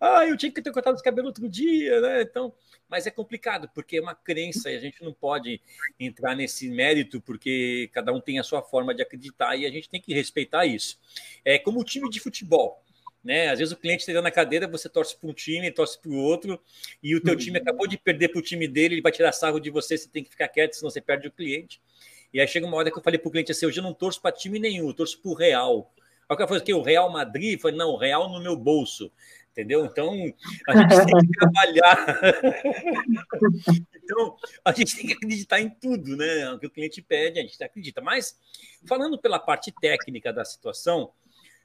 Ah, eu tinha que ter cortado os cabelos outro dia, né? Então, mas é complicado, porque é uma crença e a gente não pode entrar nesse mérito, porque cada um tem a sua forma de acreditar e a gente tem que respeitar isso. É como o time de futebol. né? Às vezes o cliente está na cadeira, você torce para um time, torce para o outro, e o teu uhum. time acabou de perder para o time dele, ele vai tirar sarro de você, você tem que ficar quieto, senão você perde o cliente. E aí chega uma hora que eu falei para o cliente assim, hoje eu não torço para time nenhum, eu torço para o Real. Aí o cara falou que o Real Madrid, eu falei, não, o Real no meu bolso entendeu? Então, a gente tem que *laughs* trabalhar. então, a gente tem que acreditar em tudo, né? O que o cliente pede, a gente acredita. Mas, falando pela parte técnica da situação,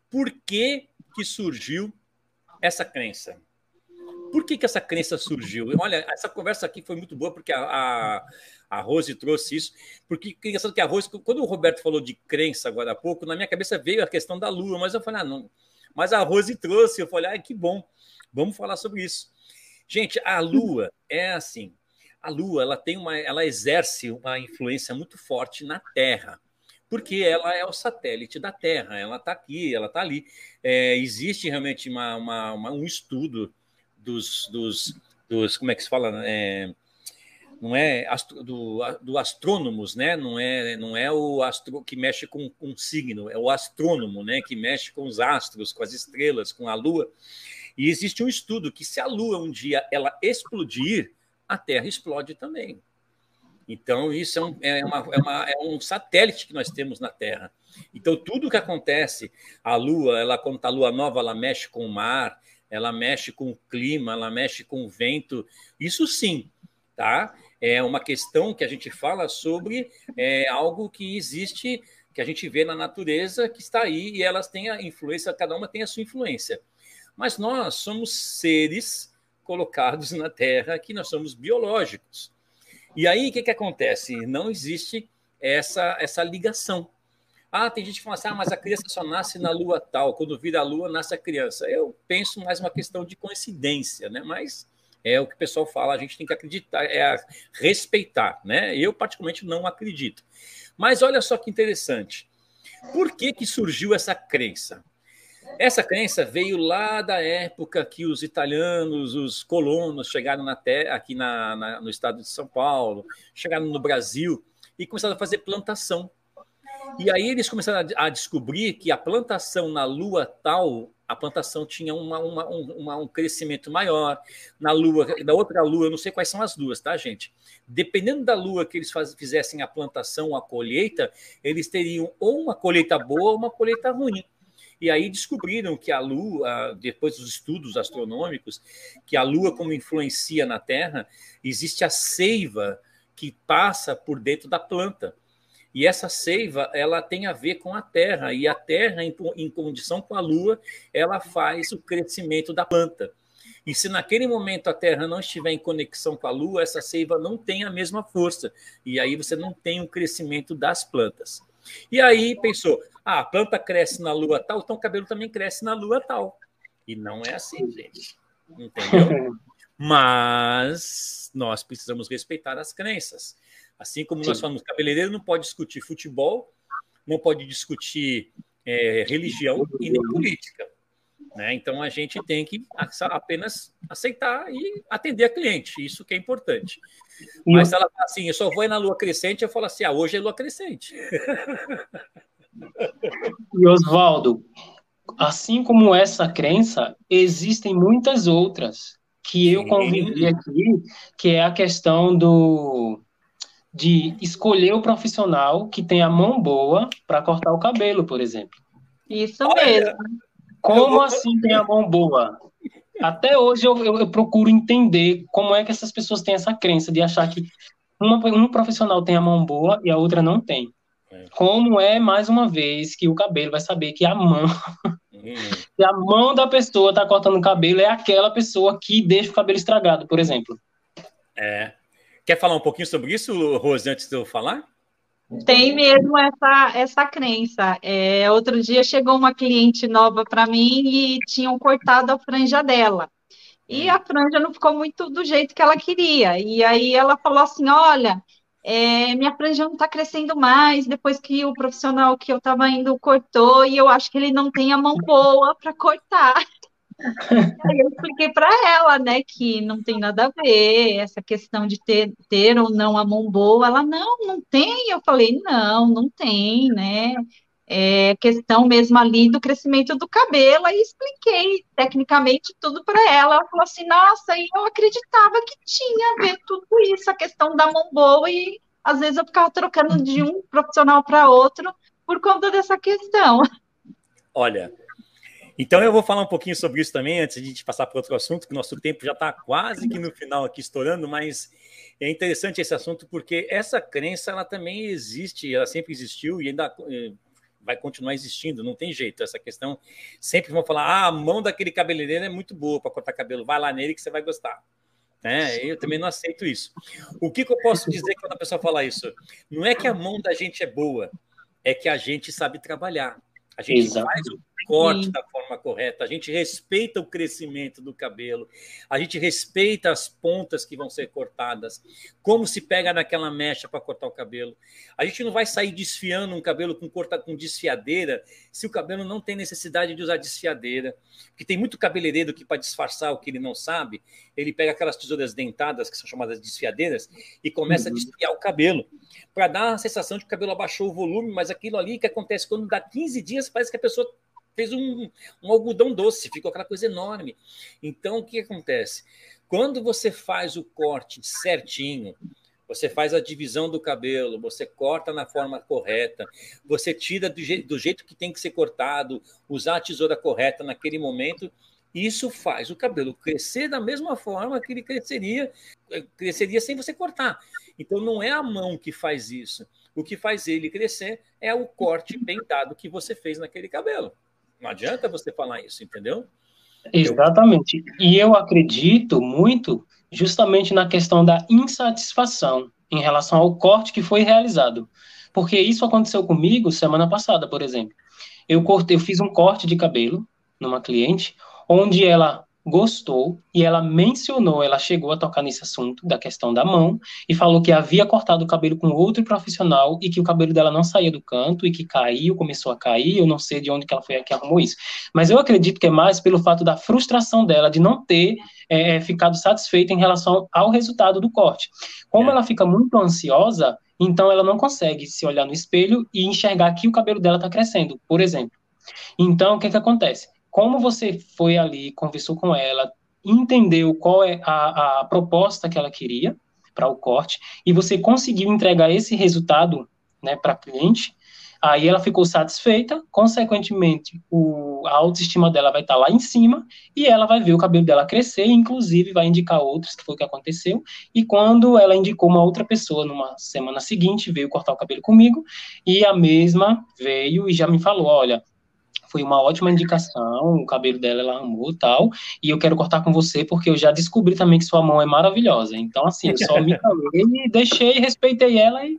por que, que surgiu essa crença? Por que, que essa crença surgiu? Olha, essa conversa aqui foi muito boa, porque a, a, a Rose trouxe isso. Porque engraçado que a Rose, quando o Roberto falou de crença agora há pouco, na minha cabeça veio a questão da lua, mas eu falei, ah, não mas a Rose trouxe, eu falei, ah, que bom, vamos falar sobre isso. Gente, a Lua é assim. A Lua, ela tem uma, ela exerce uma influência muito forte na Terra, porque ela é o satélite da Terra. Ela está aqui, ela está ali. É, existe realmente uma, uma, uma, um estudo dos, dos, dos, como é que se fala? É, não é do, do astrônomos, né? Não é, não é o astro que mexe com um signo, é o astrônomo, né? Que mexe com os astros, com as estrelas, com a Lua. E existe um estudo que se a Lua um dia ela explodir, a Terra explode também. Então isso é um, é uma, é, uma, é um satélite que nós temos na Terra. Então tudo que acontece, a Lua, ela quando está a Lua nova, ela mexe com o mar, ela mexe com o clima, ela mexe com o vento. Isso sim, tá? É uma questão que a gente fala sobre é, algo que existe, que a gente vê na natureza, que está aí e elas têm a influência, cada uma tem a sua influência. Mas nós somos seres colocados na Terra, que nós somos biológicos. E aí o que, que acontece? Não existe essa, essa ligação. Ah, tem gente que fala assim, ah, mas a criança só nasce na lua tal, quando vira a lua, nasce a criança. Eu penso mais uma questão de coincidência, né? Mas é o que o pessoal fala, a gente tem que acreditar, é respeitar, né? Eu, particularmente, não acredito. Mas olha só que interessante. Por que, que surgiu essa crença? Essa crença veio lá da época que os italianos, os colonos, chegaram na terra, aqui na, na, no estado de São Paulo, chegaram no Brasil e começaram a fazer plantação. E aí eles começaram a, a descobrir que a plantação na lua tal a plantação tinha uma, uma, uma, um crescimento maior. Na lua, da outra lua, eu não sei quais são as duas, tá, gente? Dependendo da lua que eles faz, fizessem a plantação, a colheita, eles teriam ou uma colheita boa ou uma colheita ruim. E aí descobriram que a Lua, depois dos estudos astronômicos, que a Lua, como influencia na Terra, existe a seiva que passa por dentro da planta. E essa seiva, ela tem a ver com a terra, e a terra, em, em condição com a lua, ela faz o crescimento da planta. E se naquele momento a Terra não estiver em conexão com a Lua, essa seiva não tem a mesma força. E aí você não tem o crescimento das plantas. E aí pensou: ah, a planta cresce na Lua tal, então o cabelo também cresce na Lua tal. E não é assim, gente. Entendeu? *laughs* Mas nós precisamos respeitar as crenças. Assim como Sim. nós falamos, cabeleireiro não pode discutir futebol, não pode discutir é, religião e nem política. Né? Então a gente tem que apenas aceitar e atender a cliente, isso que é importante. Mas se ela fala assim, eu só vou na lua crescente, eu falo assim, ah, hoje é lua crescente. *laughs* E Oswaldo, assim como essa crença, existem muitas outras que eu convivi aqui, que é a questão do de escolher o profissional que tem a mão boa para cortar o cabelo, por exemplo. Isso mesmo. Como assim tem a mão boa? Até hoje eu, eu, eu, procuro entender como é que essas pessoas têm essa crença de achar que uma, um profissional tem a mão boa e a outra não tem. É. Como é, mais uma vez, que o cabelo vai saber que a mão. Uhum. *laughs* que a mão da pessoa está cortando o cabelo é aquela pessoa que deixa o cabelo estragado, por exemplo. É. Quer falar um pouquinho sobre isso, Rose, antes de eu falar? Tem mesmo essa, essa crença. É, outro dia chegou uma cliente nova para mim e tinham cortado a franja dela. E hum. a franja não ficou muito do jeito que ela queria. E aí ela falou assim: Olha, é, minha franja não está crescendo mais depois que o profissional que eu estava indo cortou, e eu acho que ele não tem a mão boa para cortar. Aí eu expliquei para ela, né, que não tem nada a ver essa questão de ter, ter ou não a mão boa. Ela, não, não tem. Eu falei, não, não tem, né? é, questão mesmo ali do crescimento do cabelo, aí expliquei tecnicamente tudo para ela. Ela falou assim: nossa, e eu acreditava que tinha a ver tudo isso, a questão da mão boa, e às vezes eu ficava trocando de um profissional para outro por conta dessa questão. Olha, então eu vou falar um pouquinho sobre isso também, antes de a gente passar para outro assunto, que nosso tempo já está quase que no final aqui estourando, mas é interessante esse assunto porque essa crença ela também existe, ela sempre existiu e ainda eh, vai continuar existindo, não tem jeito. Essa questão sempre vão falar: ah, a mão daquele cabeleireiro é muito boa para cortar cabelo, vai lá nele que você vai gostar. É, eu também não aceito isso. O que, que eu posso dizer quando a pessoa fala isso? Não é que a mão da gente é boa, é que a gente sabe trabalhar. A gente Exato. faz o corte Sim. da forma correta, a gente respeita o crescimento do cabelo, a gente respeita as pontas que vão ser cortadas, como se pega naquela mecha para cortar o cabelo. A gente não vai sair desfiando um cabelo com corta com desfiadeira se o cabelo não tem necessidade de usar desfiadeira. Porque tem muito cabeleireiro que, para disfarçar o que ele não sabe, ele pega aquelas tesouras dentadas, que são chamadas desfiadeiras, e começa uhum. a desfiar o cabelo, para dar a sensação de que o cabelo abaixou o volume, mas aquilo ali que acontece quando dá 15 dias, parece que a pessoa fez um, um algodão doce, ficou aquela coisa enorme. Então, o que acontece? Quando você faz o corte certinho, você faz a divisão do cabelo, você corta na forma correta, você tira do, je do jeito que tem que ser cortado, usar a tesoura correta naquele momento, isso faz o cabelo crescer da mesma forma que ele cresceria, cresceria sem você cortar. Então não é a mão que faz isso. O que faz ele crescer é o corte bem dado que você fez naquele cabelo. Não adianta você falar isso, entendeu? Exatamente. E eu acredito muito justamente na questão da insatisfação em relação ao corte que foi realizado. Porque isso aconteceu comigo semana passada, por exemplo. Eu cortei, eu fiz um corte de cabelo numa cliente, onde ela gostou e ela mencionou, ela chegou a tocar nesse assunto da questão da mão e falou que havia cortado o cabelo com outro profissional e que o cabelo dela não saía do canto e que caiu, começou a cair, eu não sei de onde que ela foi que arrumou isso. Mas eu acredito que é mais pelo fato da frustração dela de não ter é, ficado satisfeita em relação ao resultado do corte. Como é. ela fica muito ansiosa, então ela não consegue se olhar no espelho e enxergar que o cabelo dela está crescendo, por exemplo. Então, o que que acontece? Como você foi ali, conversou com ela, entendeu qual é a, a proposta que ela queria para o corte, e você conseguiu entregar esse resultado né, para a cliente, aí ela ficou satisfeita, consequentemente, o, a autoestima dela vai estar tá lá em cima, e ela vai ver o cabelo dela crescer, inclusive vai indicar outros, que foi o que aconteceu, e quando ela indicou uma outra pessoa numa semana seguinte, veio cortar o cabelo comigo, e a mesma veio e já me falou, olha, foi uma ótima indicação, o cabelo dela ela amou tal, e eu quero cortar com você porque eu já descobri também que sua mão é maravilhosa. Então, assim, eu só me *laughs* calei e deixei, respeitei ela e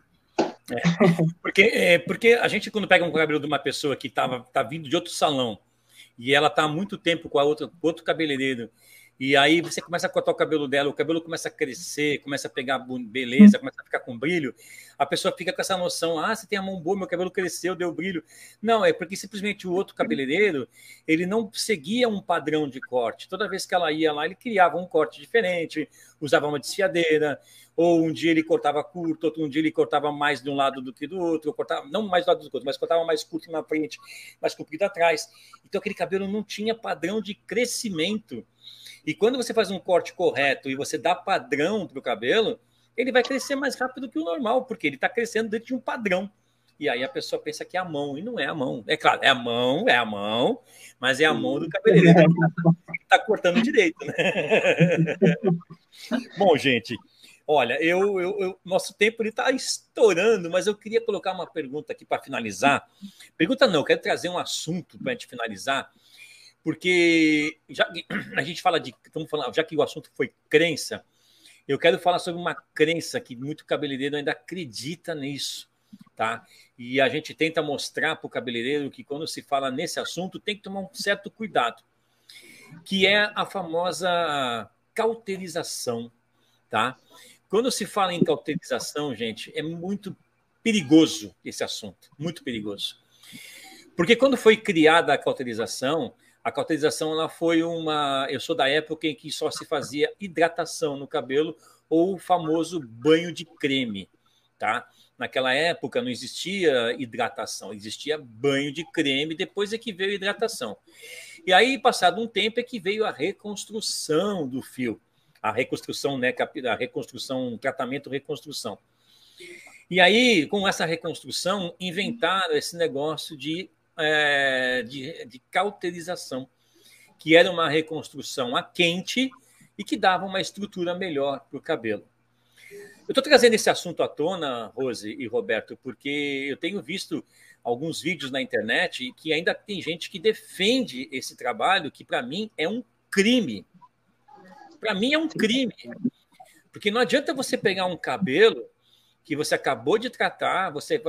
é, porque, é, porque a gente, quando pega um cabelo de uma pessoa que estava tá vindo de outro salão e ela está há muito tempo com a outra, com outro cabeleireiro e aí você começa a cortar o cabelo dela, o cabelo começa a crescer, começa a pegar beleza, começa a ficar com brilho. A pessoa fica com essa noção: ah, você tem a mão boa, meu cabelo cresceu, deu brilho. Não, é porque simplesmente o outro cabeleireiro ele não seguia um padrão de corte. Toda vez que ela ia lá, ele criava um corte diferente, usava uma desfiadeira, ou um dia ele cortava curto, outro um dia ele cortava mais de um lado do que do outro, cortava, não mais do lado do outro, mas cortava mais curto na frente, mais comprido atrás. Então aquele cabelo não tinha padrão de crescimento e quando você faz um corte correto e você dá padrão para o cabelo, ele vai crescer mais rápido que o normal, porque ele está crescendo dentro de um padrão. E aí a pessoa pensa que é a mão, e não é a mão. É claro, é a mão, é a mão, mas é a mão do cabeleireiro que está cortando direito, né? *laughs* Bom, gente, olha, eu, eu, eu nosso tempo está estourando, mas eu queria colocar uma pergunta aqui para finalizar. Pergunta não, quero trazer um assunto para a gente finalizar porque já *clears throat* a gente fala de, estamos falando, já que o assunto foi crença, eu quero falar sobre uma crença que muito cabeleireiro ainda acredita nisso, tá? E a gente tenta mostrar para o cabeleireiro que quando se fala nesse assunto tem que tomar um certo cuidado, que é a famosa cauterização, tá? Quando se fala em cauterização, gente, é muito perigoso esse assunto, muito perigoso. Porque quando foi criada a cauterização, a cauterização ela foi uma. Eu sou da época em que só se fazia hidratação no cabelo ou o famoso banho de creme. Tá? Naquela época não existia hidratação, existia banho de creme, depois é que veio a hidratação. E aí, passado um tempo, é que veio a reconstrução do fio. A reconstrução, né? A reconstrução, tratamento reconstrução. E aí, com essa reconstrução, inventaram esse negócio de, é, de, de cauterização, que era uma reconstrução a quente e que dava uma estrutura melhor para o cabelo. Eu estou trazendo esse assunto à tona, Rose e Roberto, porque eu tenho visto alguns vídeos na internet que ainda tem gente que defende esse trabalho, que para mim é um crime. Para mim é um crime. Porque não adianta você pegar um cabelo que você acabou de tratar, você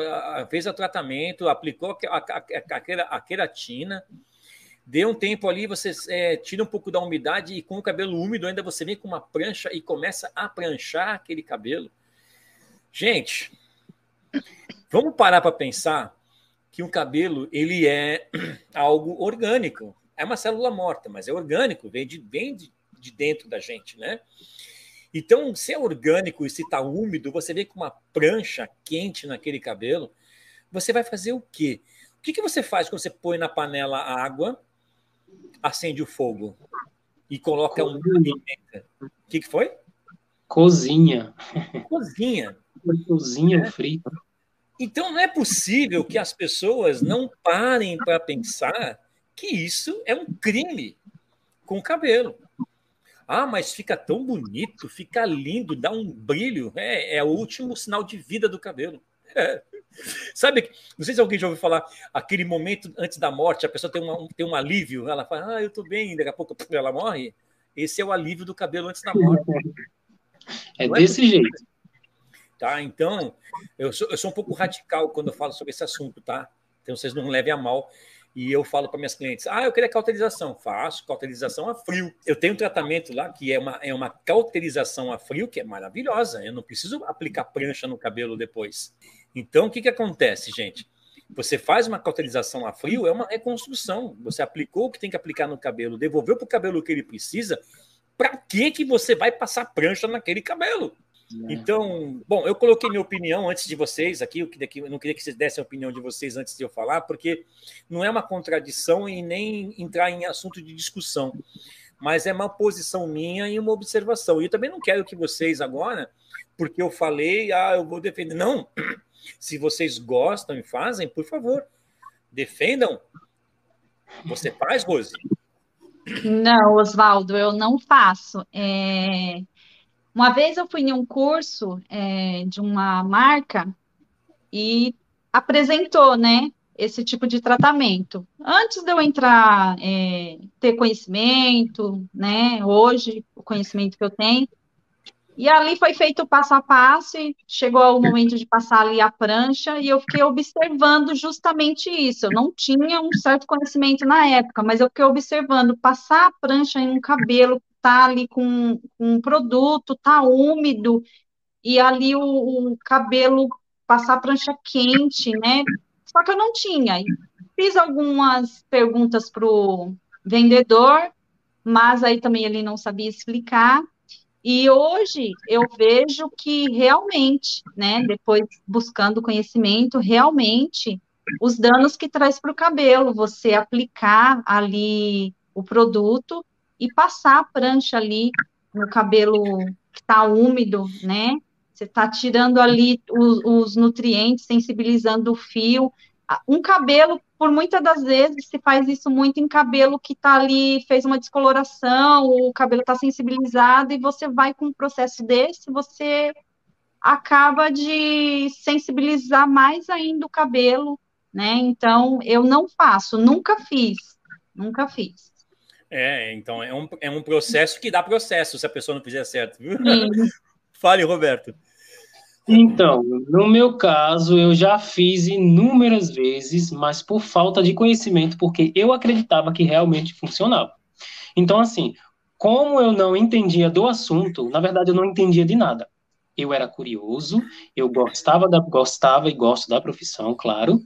fez o tratamento, aplicou a, a, queratina, deu um tempo ali, você é, tira um pouco da umidade e com o cabelo úmido ainda você vem com uma prancha e começa a pranchar aquele cabelo. Gente, vamos parar para pensar que um cabelo ele é *clears throat* algo orgânico. É uma célula morta, mas é orgânico, vem de, vem de, de dentro da gente, né? Então, se é orgânico e se está úmido, você vê com uma prancha quente naquele cabelo, você vai fazer o quê? O que, que você faz quando você põe na panela a água, acende o fogo e coloca um O que, que foi? Cozinha. Cozinha. Cozinha é. frita. Então, não é possível que as pessoas não parem para pensar que isso é um crime com o cabelo. Ah, mas fica tão bonito, fica lindo, dá um brilho. É, é o último sinal de vida do cabelo. É. Sabe, não sei se alguém já ouviu falar, aquele momento antes da morte, a pessoa tem, uma, tem um alívio, ela fala, ah, eu tô bem, daqui a pouco ela morre. Esse é o alívio do cabelo antes da morte. É, é desse é jeito. Tá, então, eu sou, eu sou um pouco radical quando eu falo sobre esse assunto, tá? Então vocês não levem a mal e eu falo para minhas clientes: ah, eu queria cauterização. Faço cauterização a frio. Eu tenho um tratamento lá que é uma, é uma cauterização a frio que é maravilhosa. Eu não preciso aplicar prancha no cabelo depois. Então, o que, que acontece, gente? Você faz uma cauterização a frio, é uma reconstrução. Você aplicou o que tem que aplicar no cabelo, devolveu para o cabelo o que ele precisa. Para que, que você vai passar prancha naquele cabelo? É. Então, bom, eu coloquei minha opinião antes de vocês aqui, eu, queria que, eu não queria que vocês dessem a opinião de vocês antes de eu falar, porque não é uma contradição e nem entrar em assunto de discussão, mas é uma posição minha e uma observação. E eu também não quero que vocês agora, porque eu falei, ah, eu vou defender. Não, se vocês gostam e fazem, por favor, defendam. Você faz, Rose? Não, Oswaldo, eu não faço. É... Uma vez eu fui em um curso é, de uma marca e apresentou, né, esse tipo de tratamento. Antes de eu entrar, é, ter conhecimento, né, hoje, o conhecimento que eu tenho, e ali foi feito o passo a passo e chegou o momento de passar ali a prancha e eu fiquei observando justamente isso. Eu não tinha um certo conhecimento na época, mas eu fiquei observando passar a prancha em um cabelo tá ali com, um produto, tá úmido, e ali o, o cabelo passar prancha quente, né? Só que eu não tinha. Fiz algumas perguntas para o vendedor, mas aí também ele não sabia explicar. E hoje eu vejo que realmente, né, depois buscando conhecimento, realmente os danos que traz para o cabelo, você aplicar ali o produto e passar a prancha ali no cabelo que está úmido, né? Você está tirando ali os, os, nutrientes, sensibilizando o fio. Um cabelo, por muitas das vezes, se faz isso muito em cabelo que está ali, fez uma descoloração, o cabelo está sensibilizado, e você vai com um processo desse, você acaba de sensibilizar mais ainda o cabelo, né? Então, eu não faço, nunca fiz, nunca fiz. É, então é um, é um processo que dá processo se a pessoa não fizer certo, viu? *laughs* Fale, Roberto. Então, no meu caso, eu já fiz inúmeras vezes, mas por falta de conhecimento, porque eu acreditava que realmente funcionava. Então, assim, como eu não entendia do assunto, na verdade eu não entendia de nada. Eu era curioso, eu gostava da gostava e gosto da profissão, claro.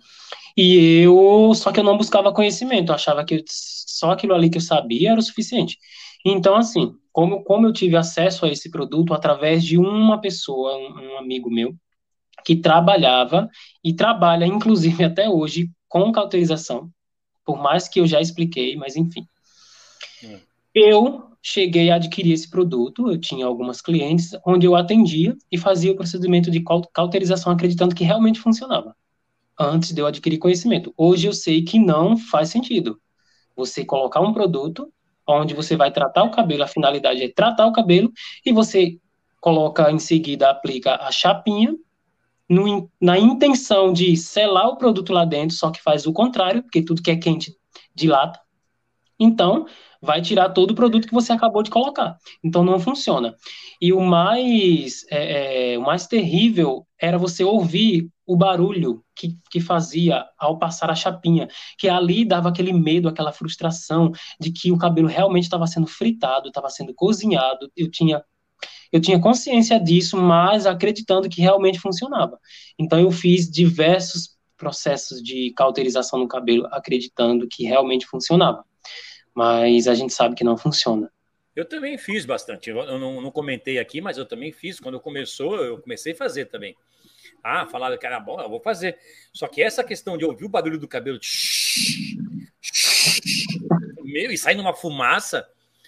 E eu só que eu não buscava conhecimento, eu achava que só aquilo ali que eu sabia era o suficiente. Então, assim, como, como eu tive acesso a esse produto através de uma pessoa, um, um amigo meu, que trabalhava e trabalha, inclusive *laughs* até hoje, com cauterização, por mais que eu já expliquei, mas enfim. Hum. Eu cheguei a adquirir esse produto, eu tinha algumas clientes onde eu atendia e fazia o procedimento de cauterização acreditando que realmente funcionava, antes de eu adquirir conhecimento. Hoje eu sei que não faz sentido você colocar um produto onde você vai tratar o cabelo, a finalidade é tratar o cabelo, e você coloca em seguida, aplica a chapinha, no, na intenção de selar o produto lá dentro, só que faz o contrário, porque tudo que é quente dilata. Então, vai tirar todo o produto que você acabou de colocar. Então, não funciona. E o mais, é, é, o mais terrível era você ouvir o barulho que, que fazia ao passar a chapinha, que ali dava aquele medo, aquela frustração de que o cabelo realmente estava sendo fritado, estava sendo cozinhado. Eu tinha eu tinha consciência disso, mas acreditando que realmente funcionava. Então eu fiz diversos processos de cauterização no cabelo, acreditando que realmente funcionava. Mas a gente sabe que não funciona. Eu também fiz bastante. Eu não, não comentei aqui, mas eu também fiz. Quando começou, eu comecei a fazer também. Ah, falaram que era bom, eu vou fazer. Só que essa questão de ouvir o barulho do cabelo, meu, e sair numa fumaça.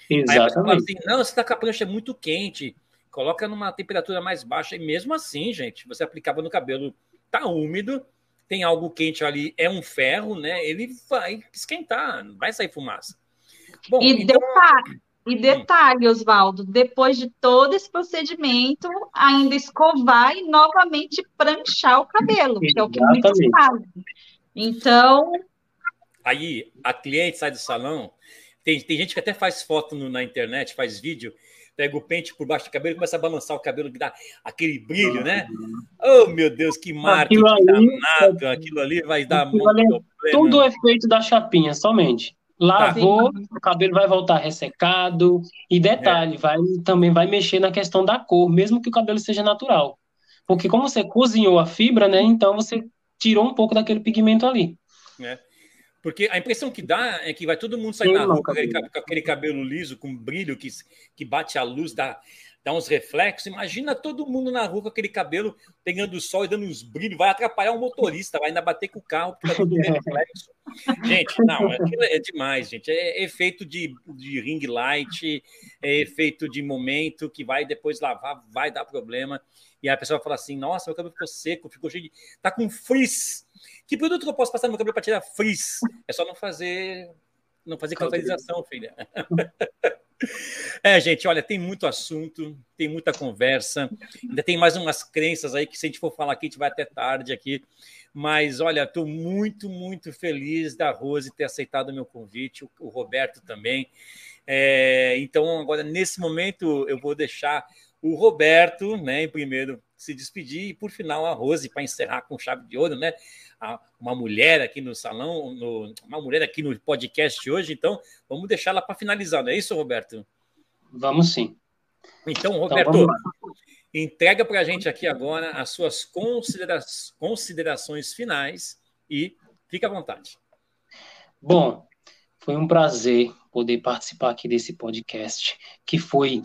Exatamente. Aí assim: não, você tá com a prancha muito quente coloca numa temperatura mais baixa, e mesmo assim, gente, você aplicava no cabelo, tá úmido, tem algo quente ali, é um ferro, né? Ele vai esquentar, vai sair fumaça. Bom, e então... detalhe, e detalhe, Oswaldo, depois de todo esse procedimento, ainda escovar e novamente pranchar o cabelo, que é o que muitos fazem. Então. Aí, a cliente sai do salão, tem, tem gente que até faz foto no, na internet, faz vídeo, pega o pente por baixo do cabelo e começa a balançar o cabelo que dá aquele brilho, né? Oh, meu Deus, que marketing danado! Aquilo ali vai dar muito ali, problema. Tudo é feito da chapinha, somente. Lavou, o cabelo vai voltar ressecado. E detalhe, é. vai, também vai mexer na questão da cor, mesmo que o cabelo seja natural. Porque como você cozinhou a fibra, né? Então você tirou um pouco daquele pigmento ali. É. Porque a impressão que dá é que vai todo mundo sair Sim, na rua com aquele, cabelo liso, com brilho que, que bate a luz, dá, dá uns reflexos. Imagina todo mundo na rua com aquele cabelo pegando o sol e dando uns brilhos. Vai atrapalhar o motorista, vai ainda bater com o carro por causa do reflexo. *laughs* Gente, não, aquilo é demais, gente. É efeito de, de ring light, é efeito de momento que vai depois lavar, vai dar problema. E a pessoa fala assim: nossa, meu cabelo ficou seco, ficou cheio de. tá com frizz. Que produto que eu posso passar no meu cabelo para tirar frizz? É só não fazer. Não fazer cauterização, filha. *laughs* É, gente, olha, tem muito assunto, tem muita conversa, ainda tem mais umas crenças aí que se a gente for falar aqui, a gente vai até tarde aqui. Mas olha, estou muito, muito feliz da Rose ter aceitado o meu convite, o, Roberto também. É, então, agora, nesse momento, eu vou deixar o Roberto, né, primeiro, se despedir, e por final a Rose, para encerrar com chave de ouro, né? Uma mulher aqui no salão, no, uma mulher aqui no podcast hoje, então vamos deixá-la para finalizar, não é isso, Roberto? Vamos sim. Então, então Roberto, então, entrega para a gente aqui agora as suas considera considerações finais e fique à vontade. Bom, foi um prazer poder participar aqui desse podcast, que foi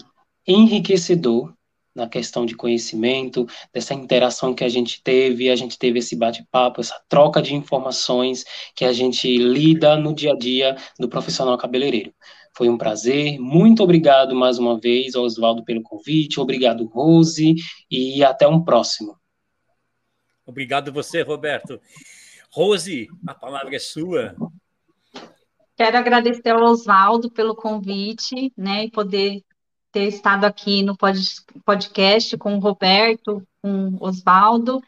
enriquecedor na questão de conhecimento, dessa interação que a gente teve, a gente teve esse bate-papo, essa troca de informações que a gente lida no dia a dia do profissional cabeleireiro. Foi um prazer, muito obrigado mais uma vez, Oswaldo, pelo convite, obrigado, Rose, e até um próximo. Obrigado você, Roberto. Rose, a palavra é sua. Quero agradecer ao Oswaldo pelo convite, né, e poder ter estado aqui no podcast com o Roberto, com o Oswaldo.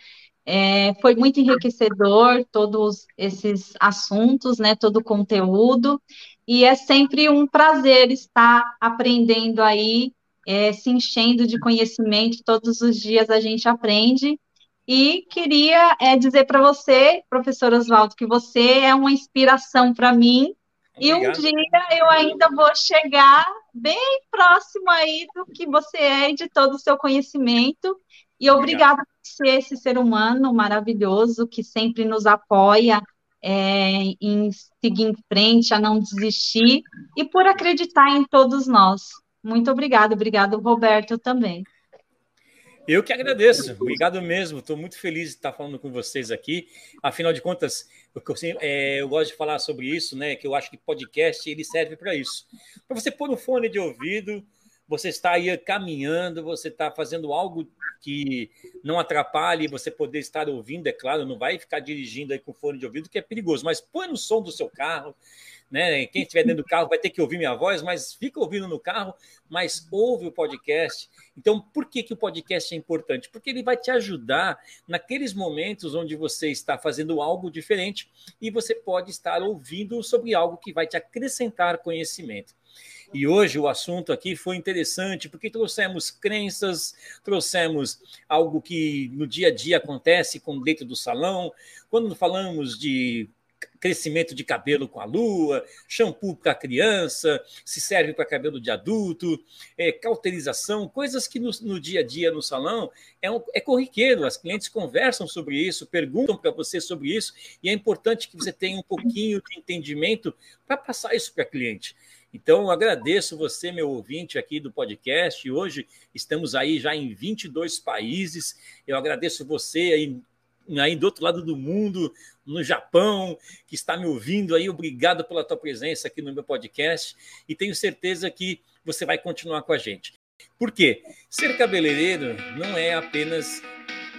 É, foi muito enriquecedor todos esses assuntos, né, todo o conteúdo, e é sempre um prazer estar aprendendo aí, é, se enchendo de conhecimento, todos os dias a gente aprende, e queria é, dizer para você, professor Oswaldo, que você é uma inspiração para mim, Obrigado. e um dia eu ainda vou chegar bem próximo aí do que você é e de todo o seu conhecimento. E obrigada por ser esse ser humano maravilhoso que sempre nos apoia é, em seguir em frente, a não desistir e por acreditar em todos nós. Muito obrigada, obrigado, Roberto, também. Eu que agradeço, obrigado mesmo. Estou muito feliz de estar falando com vocês aqui. Afinal de contas, eu, é, eu gosto de falar sobre isso, né? Que eu acho que podcast ele serve para isso, para você pôr um fone de ouvido, você está aí caminhando, você está fazendo algo que não atrapalhe você poder estar ouvindo, é claro, não vai ficar dirigindo aí com fone de ouvido, que é perigoso, mas põe no som do seu carro, né? Quem estiver dentro do carro vai ter que ouvir minha voz, mas fica ouvindo no carro, mas ouve o podcast. Então, por que, que o podcast é importante? Porque ele vai te ajudar naqueles momentos onde você está fazendo algo diferente e você pode estar ouvindo sobre algo que vai te acrescentar conhecimento. E hoje o assunto aqui foi interessante porque trouxemos crenças, trouxemos algo que no dia a dia acontece com dentro do salão. Quando falamos de crescimento de cabelo com a lua, shampoo para criança, se serve para cabelo de adulto, é, cauterização, coisas que no, no, dia a dia no salão é, um, é corriqueiro, as clientes conversam sobre isso, perguntam para você sobre isso, e é importante que você tenha um pouquinho de entendimento para passar isso para a cliente. Então, agradeço você, meu ouvinte aqui do podcast. Hoje estamos aí já em 22 países. Eu agradeço você aí, aí do outro lado do mundo, no Japão, que está me ouvindo aí. Obrigado pela tua presença aqui no meu podcast e tenho certeza que você vai continuar com a gente. Por quê? Ser cabeleireiro não é apenas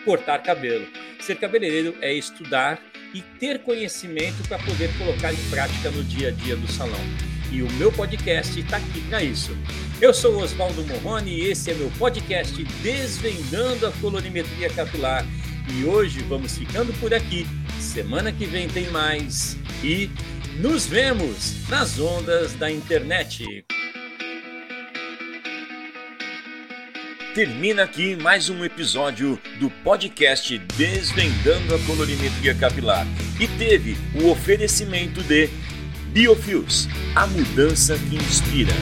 cortar cabelo. Ser cabeleireiro é estudar e ter conhecimento para poder colocar em prática no dia a dia do salão e o meu podcast está aqui para isso. Eu sou Oswaldo Morrone e esse é meu podcast Desvendando a Colorimetria Capilar. E hoje vamos ficando por aqui. Semana que vem tem mais e nos vemos nas ondas da internet. Termina aqui mais um episódio do podcast Desvendando a Colorimetria Capilar e teve o oferecimento de Biofios, a mudança que inspira.